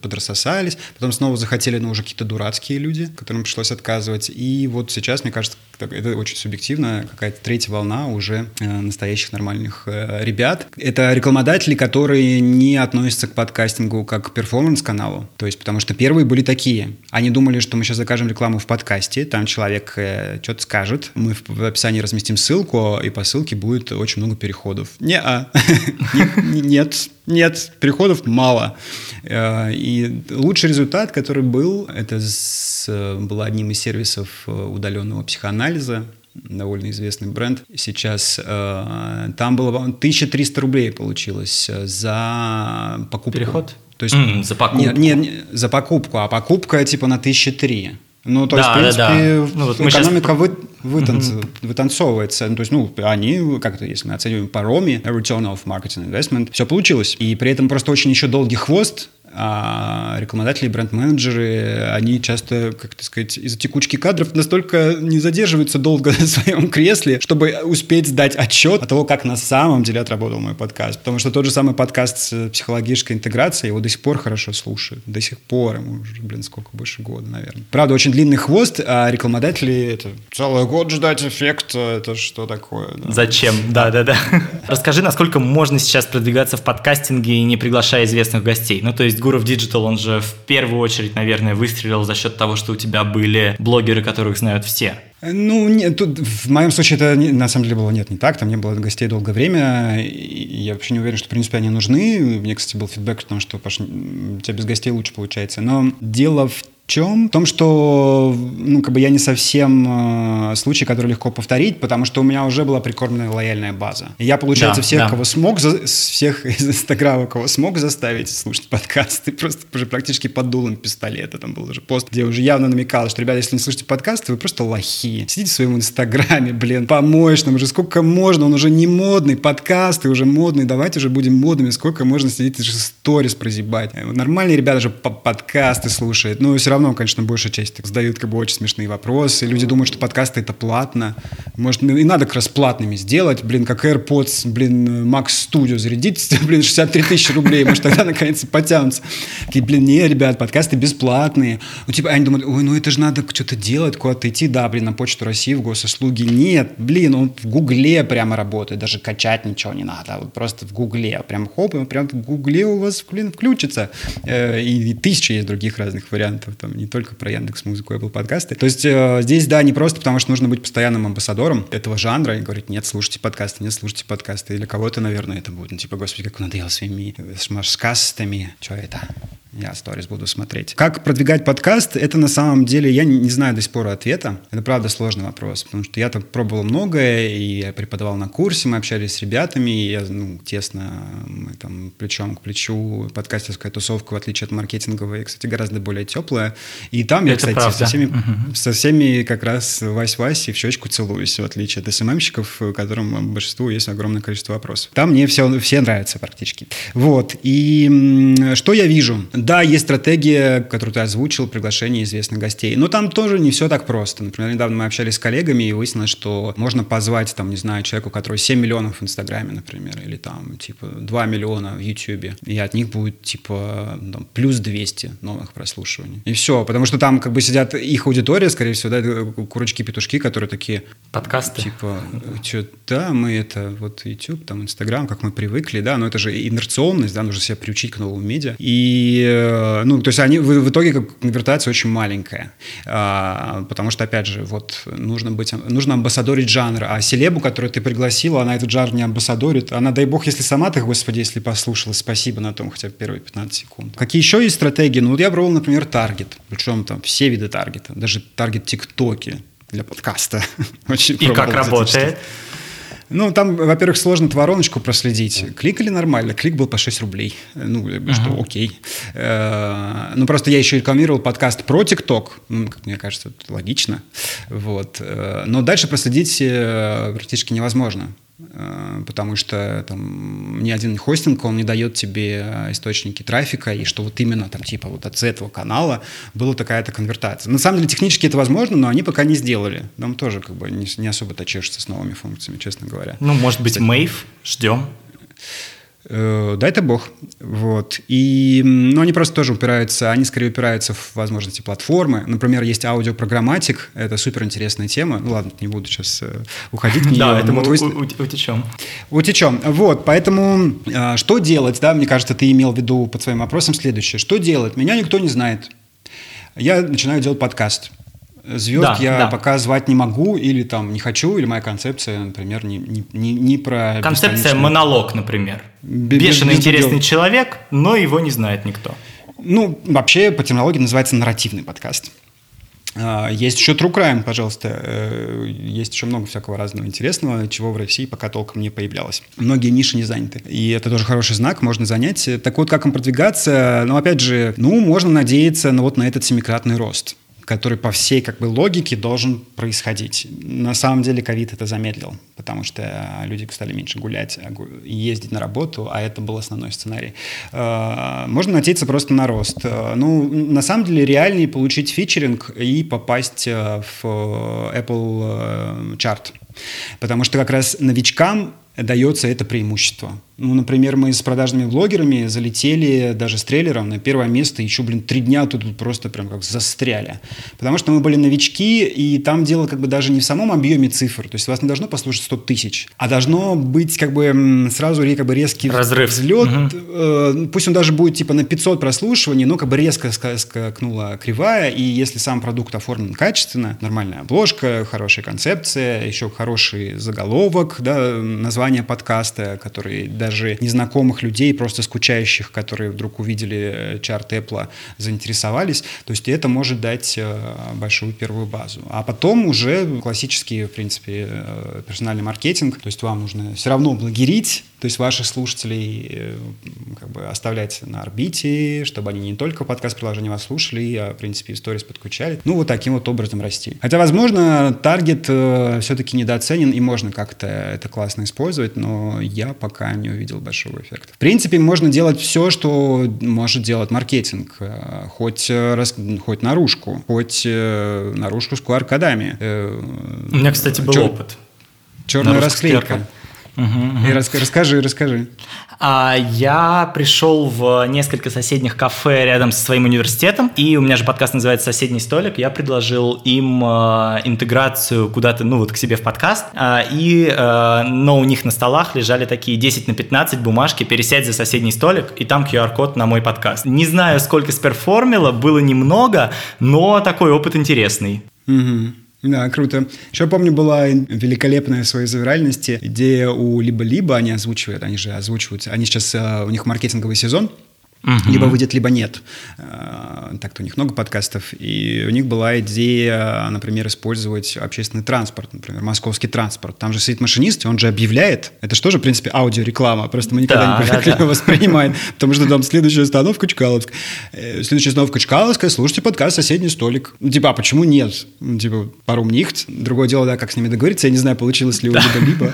подрассосались, потом снова захотели, но уже какие-то дурацкие люди, которым пришлось отказывать. И вот сейчас, мне кажется, это очень субъективно, какая-то третья волна уже э, настоящих нормальных э, ребят. Это рекламодатели, которые не относятся к подкастингу как к перформанс-каналу. То есть, потому что первые были такие. Они думали, что мы сейчас закажем рекламу в подкасте, там человек э, что-то скажет, мы в, описании разместим ссылку, и по ссылке будет очень много переходов. Не-а. Нет, нет, переходов мало. И лучший результат, который был, это с, был одним из сервисов удаленного психоанализа, довольно известный бренд. Сейчас э, там было 1300 рублей получилось за покупку. Переход? То есть, mm, за покупку? Нет, не, за покупку, а покупка типа на 1003. Ну, то да, есть, в принципе, да, да. Ну, вот экономика сейчас... вы, вытанц... угу. вытанцовывается. Ну, то есть, ну, они, как-то, если мы оцениваем по Роме, return of marketing investment, все получилось. И при этом просто очень еще долгий хвост а рекламодатели, бренд-менеджеры, они часто, как так сказать, из-за текучки кадров настолько не задерживаются долго на своем кресле, чтобы успеть сдать отчет о того, как на самом деле отработал мой подкаст. Потому что тот же самый подкаст с психологической интеграцией, его до сих пор хорошо слушают. До сих пор, ему уже, блин, сколько, больше года, наверное. Правда, очень длинный хвост, а рекламодатели, это целый год ждать эффект, это что такое? Да? Зачем? Да-да-да. Расскажи, насколько можно сейчас продвигаться в подкастинге, не приглашая известных гостей? Ну, то есть Гуров Digital, он же в первую очередь, наверное, выстрелил за счет того, что у тебя были блогеры, которых знают все. Ну, нет, тут в моем случае это на самом деле было нет, не так. Там не было гостей долгое время. И я вообще не уверен, что, в принципе, они нужны. Мне, кстати, был фидбэк, потому что Паш, у тебя без гостей лучше получается. Но дело в чем? В том, что ну, как бы я не совсем э, случай, который легко повторить, потому что у меня уже была прикормленная лояльная база. И я, получается, да, всех, да. кого смог, за, всех из Инстаграма, кого смог заставить слушать подкасты, просто уже практически под дулом пистолета. Там был уже пост, где уже явно намекал, что, ребята, если не слушаете подкасты, вы просто лохи. Сидите в своем Инстаграме, блин, помоешь нам уже сколько можно, он уже не модный, подкасты уже модные, давайте уже будем модными, сколько можно сидеть же сторис прозябать. Нормальные ребята же подкасты слушают, но все равно равно, конечно, большая часть задают как бы очень смешные вопросы. Люди думают, что подкасты это платно. Может, и надо как раз платными сделать. Блин, как AirPods, блин, Max Studio зарядить, блин, 63 тысячи рублей. Может, тогда наконец потянутся. Такие, блин, не, ребят, подкасты бесплатные. Ну, типа, они думают, ой, ну это же надо что-то делать, куда-то идти. Да, блин, на Почту России, в госуслуги. Нет, блин, он в Гугле прямо работает. Даже качать ничего не надо. А вот просто в Гугле. Прям хоп, и прям в Гугле у вас, блин, включится. Э, и, и тысячи есть других разных вариантов. Там не только про Яндекс Музыку, Apple подкасты. То есть э, здесь, да, не просто потому, что нужно быть постоянным амбассадором этого жанра и говорить, нет, слушайте подкасты, нет, слушайте подкасты. Или кого-то, наверное, это будет, ну, типа, господи, как надоело своими шмашкастами. Что это? Я сторис буду смотреть. Как продвигать подкаст, это на самом деле, я не, знаю до сих пор ответа. Это правда сложный вопрос, потому что я там пробовал многое, и я преподавал на курсе, мы общались с ребятами, и я, ну, тесно, мы там плечом к плечу, подкастерская тусовка, в отличие от маркетинговой, кстати, гораздо более теплая. И там я, это кстати, со всеми, угу. со всеми как раз вась-вась и в щечку целуюсь, в отличие от СММщиков, которым большинству есть огромное количество вопросов. Там мне все, все нравится практически. Вот, и что я вижу? Да, есть стратегия, которую ты озвучил, приглашение известных гостей. Но там тоже не все так просто. Например, недавно мы общались с коллегами и выяснилось, что можно позвать, там, не знаю, человеку, который 7 миллионов в Инстаграме, например, или там, типа, 2 миллиона в Ютьюбе. И от них будет, типа, там, плюс 200 новых прослушиваний. И все. Потому что там, как бы, сидят их аудитория, скорее всего, да, курочки-петушки, которые такие... Подкасты. Типа, что, да, мы это, вот YouTube, там, Инстаграм, как мы привыкли, да, но это же инерционность, да, нужно себя приучить к новому медиа. И Э, ну, то есть они в, в итоге конвертация очень маленькая, а, потому что, опять же, вот нужно быть, нужно амбассадорить жанр, а селебу, которую ты пригласила, она этот жанр не амбассадорит, она, дай бог, если сама ты, господи, если послушала, спасибо на том хотя бы первые 15 секунд. Какие еще есть стратегии? Ну, вот я пробовал, например, таргет, причем там все виды таргета, даже таргет ТикТоки для подкаста. Очень И как работает? Ну, там, во-первых, сложно вороночку проследить. Кликали нормально, клик был по 6 рублей. Ну, uh-huh. что окей. Э, ну, просто я еще рекламировал подкаст про ТикТок. Ну, как мне кажется, это логично. Вот. Э, но дальше проследить э, практически невозможно. Э, потому что там ни один хостинг, он не дает тебе источники трафика, и что вот именно там типа вот от этого канала была такая-то конвертация. На самом деле технически это возможно, но они пока не сделали. Там тоже как бы не, не особо-то чешется с новыми функциями, честно говоря. Ну, может быть, Мэйв, ждем. Э, дай это бог. Вот. И, ну, они просто тоже упираются, они скорее упираются в возможности платформы. Например, есть аудиопрограмматик, это супер интересная тема. Ну ладно, не буду сейчас э, уходить в нее. Да, это мы утечем. Утечем. Вот, поэтому э, что делать, да, мне кажется, ты имел в виду под своим вопросом следующее. Что делать? Меня никто не знает. Я начинаю делать подкаст звезд да, я да. пока звать не могу, или там не хочу, или моя концепция, например, не, не, не, не про... Концепция монолог, например. Бешеный интересный человек, но его не знает никто. Ну, вообще по терминологии называется нарративный подкаст. А, есть еще True Crime, пожалуйста. Э, есть еще много всякого разного интересного, чего в России пока толком не появлялось. Многие ниши не заняты. И это тоже хороший знак, можно занять. Так вот, как им продвигаться? Ну, опять же, ну, можно надеяться на вот на этот семикратный рост который по всей как бы логике должен происходить. На самом деле ковид это замедлил, потому что люди стали меньше гулять и ездить на работу, а это был основной сценарий. Э, можно надеяться просто на рост. Э, ну, на самом деле реальнее получить фичеринг и попасть э, в Apple чарт. Потому что как раз новичкам дается это преимущество. Ну, например, мы с продажными блогерами залетели даже с трейлером на первое место, еще, блин, три дня тут просто прям как застряли. Потому что мы были новички, и там дело как бы даже не в самом объеме цифр. То есть вас не должно послушать 100 тысяч, а должно быть как бы сразу как бы резкий Разрыв. взлет. Угу. Пусть он даже будет типа на 500 прослушиваний, но как бы резко скакнула кривая, и если сам продукт оформлен качественно, нормальная обложка, хорошая концепция, еще хороший заголовок, да, название подкаста, который даже незнакомых людей, просто скучающих, которые вдруг увидели э, чарт Apple, заинтересовались. То есть это может дать э, большую первую базу. А потом уже классический, в принципе, э, персональный маркетинг. То есть вам нужно все равно благерить, то есть ваших слушателей как бы оставлять на орбите, чтобы они не только подкаст-приложение вас слушали, а, в принципе, истории подкучали. Ну, вот таким вот образом расти. Хотя, возможно, таргет все-таки недооценен, и можно как-то это классно использовать, но я пока не увидел большого эффекта. В принципе, можно делать все, что может делать маркетинг. Э, хоть, э, хоть наружку, хоть э, наружку с QR-кодами. У меня, кстати, был Чер... опыт. Черная расклейка. Угу. И расскажи, расскажи. А я пришел в несколько соседних кафе рядом со своим университетом, и у меня же подкаст называется «Соседний столик». Я предложил им э, интеграцию куда-то, ну вот к себе в подкаст, э, и, э, но у них на столах лежали такие 10 на 15 бумажки «Пересядь за соседний столик», и там QR-код на мой подкаст. Не знаю, сколько сперформило, было немного, но такой опыт интересный. Угу. Да, круто. Еще помню, была великолепная в своей завиральности идея у либо-либо, они озвучивают, они же озвучивают, они сейчас, э, у них маркетинговый сезон, Угу. Либо выйдет, либо нет. Э, так-то у них много подкастов. И у них была идея, например, использовать общественный транспорт, например, московский транспорт. Там же сидит машинист, и он же объявляет. Это же тоже, в принципе, аудиореклама. Просто мы никогда да, не привыкли да, да. воспринимать. Потому что там следующая остановка Чкаловск. Э, следующая остановка Чкаловская, слушайте подкаст «Соседний столик». Ну, типа, а почему нет? Ну, типа, пару нихт. Другое дело, да, как с ними договориться. Я не знаю, получилось ли у либо-либо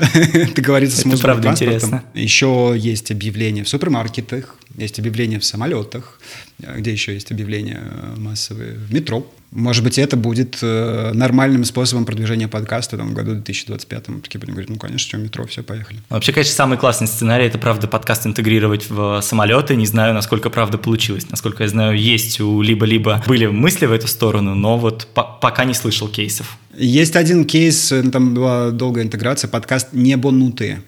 договориться с московским транспортом. Еще есть объявления в супермаркетах, есть объявления в самолетах, где еще есть объявления э, массовые, в метро. Может быть, это будет э, нормальным способом продвижения подкаста там, в году 2025. Такие будем говорить, ну, конечно, что метро, все, поехали. Вообще, конечно, самый классный сценарий – это, правда, подкаст интегрировать в самолеты. Не знаю, насколько, правда, получилось. Насколько я знаю, есть у либо-либо были мысли в эту сторону, но вот по пока не слышал кейсов. Есть один кейс, э, там была долгая интеграция, подкаст «Небонутые»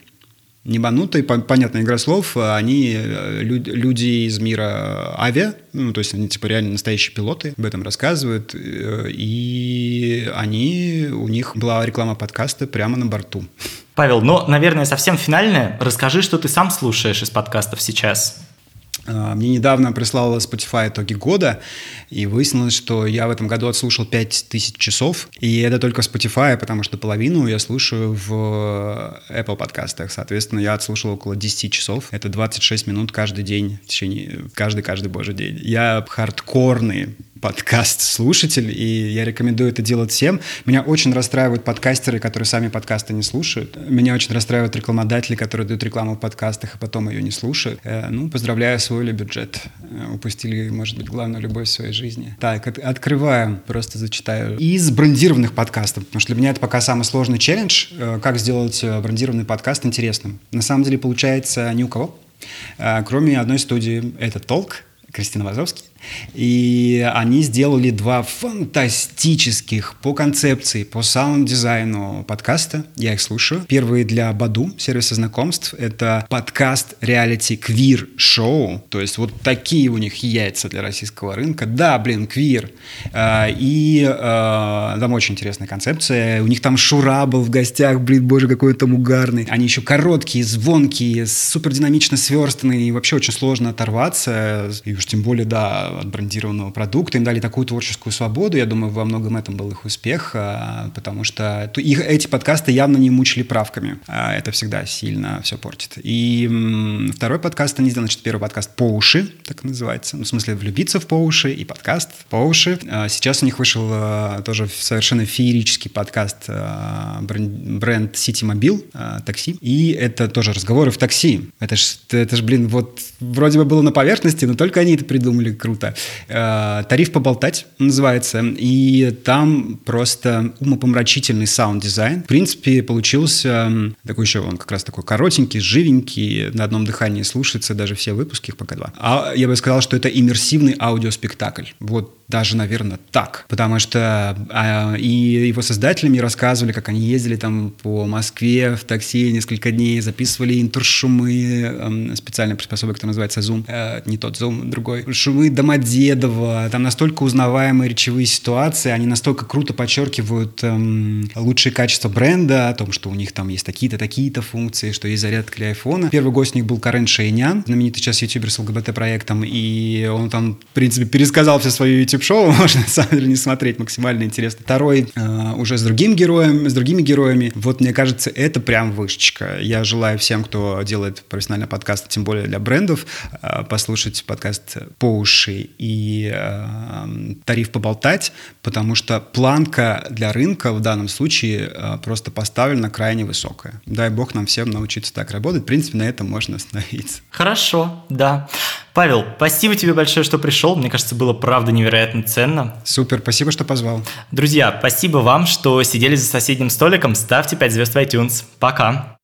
небанутые, понятно, игра слов, они э, люди из мира авиа, ну, то есть они типа реально настоящие пилоты, об этом рассказывают, э, и они, у них была реклама подкаста прямо на борту. Павел, ну, наверное, совсем финальное. Расскажи, что ты сам слушаешь из подкастов сейчас. А, мне недавно прислала Spotify итоги года, и выяснилось, что я в этом году отслушал 5000 часов, и это только Spotify, потому что половину я слушаю в Apple подкастах. Соответственно, я отслушал около 10 часов. Это 26 минут каждый день, в течение, каждый-каждый божий день. Я хардкорный подкаст-слушатель, и я рекомендую это делать всем. Меня очень расстраивают подкастеры, которые сами подкасты не слушают. Меня очень расстраивают рекламодатели, которые дают рекламу в подкастах, а потом ее не слушают. Э, ну, поздравляю, освоили бюджет. Э, упустили, может быть, главную любовь в своей жизни. Так, от, открываю, просто зачитаю. Из брендированных подкастов, потому что для меня это пока самый сложный челлендж, э, как сделать брендированный подкаст интересным. На самом деле получается ни у кого. Кроме одной студии, это Толк, Кристина Вазовский. И они сделали два фантастических по концепции, по саунд-дизайну подкаста. Я их слушаю. Первый для Баду, сервиса знакомств. Это подкаст реалити квир шоу. То есть вот такие у них яйца для российского рынка. Да, блин, квир. А, и а, там очень интересная концепция. У них там Шура был в гостях. Блин, боже, какой он там угарный. Они еще короткие, звонкие, супер динамично сверстанные. И вообще очень сложно оторваться. И уж тем более, да, от брендированного продукта, им дали такую творческую свободу, я думаю, во многом этом был их успех, а, потому что их, эти подкасты явно не мучили правками, а это всегда сильно все портит. И второй подкаст они сделали, значит, первый подкаст «По уши», так называется, ну, в смысле «Влюбиться в по уши» и подкаст «По уши». А, сейчас у них вышел тоже совершенно феерический подкаст бренд Ситимобил, такси, и это тоже разговоры в такси. Это ж, это ж, блин, вот вроде бы было на поверхности, но только они это придумали круто круто. Э, «Тариф поболтать» называется, и там просто умопомрачительный саунд-дизайн. В принципе, получился такой еще, он как раз такой коротенький, живенький, на одном дыхании слушается, даже все выпуски, их пока два. А я бы сказал, что это иммерсивный аудиоспектакль. Вот даже, наверное, так. Потому что а, и его создателями рассказывали, как они ездили там по Москве в такси несколько дней, записывали интершумы, э, специальной приспособой, которая называется Zoom, э, не тот Zoom, другой, шумы Домодедово, там настолько узнаваемые речевые ситуации, они настолько круто подчеркивают э, лучшие качества бренда, о том, что у них там есть такие-то, такие-то функции, что есть зарядка для айфона. Первый гость у них был Карен Шейнян, знаменитый сейчас ютубер с ЛГБТ-проектом, и он там, в принципе, пересказал все свои YouTube-шоу, можно на самом деле не смотреть, максимально интересно. Второй э, уже с другим героем, с другими героями. Вот мне кажется, это прям вышечка. Я желаю всем, кто делает профессиональный подкаст, тем более для брендов, э, послушать подкаст по уши и э, тариф поболтать, потому что планка для рынка в данном случае э, просто поставлена крайне высокая. Дай бог нам всем научиться так работать. В принципе, на этом можно остановиться. Хорошо, да. Павел, спасибо тебе большое, что пришел. Мне кажется, было правда невероятно ценно. Супер, спасибо, что позвал. Друзья, спасибо вам, что сидели за соседним столиком. Ставьте 5 звезд в iTunes. Пока.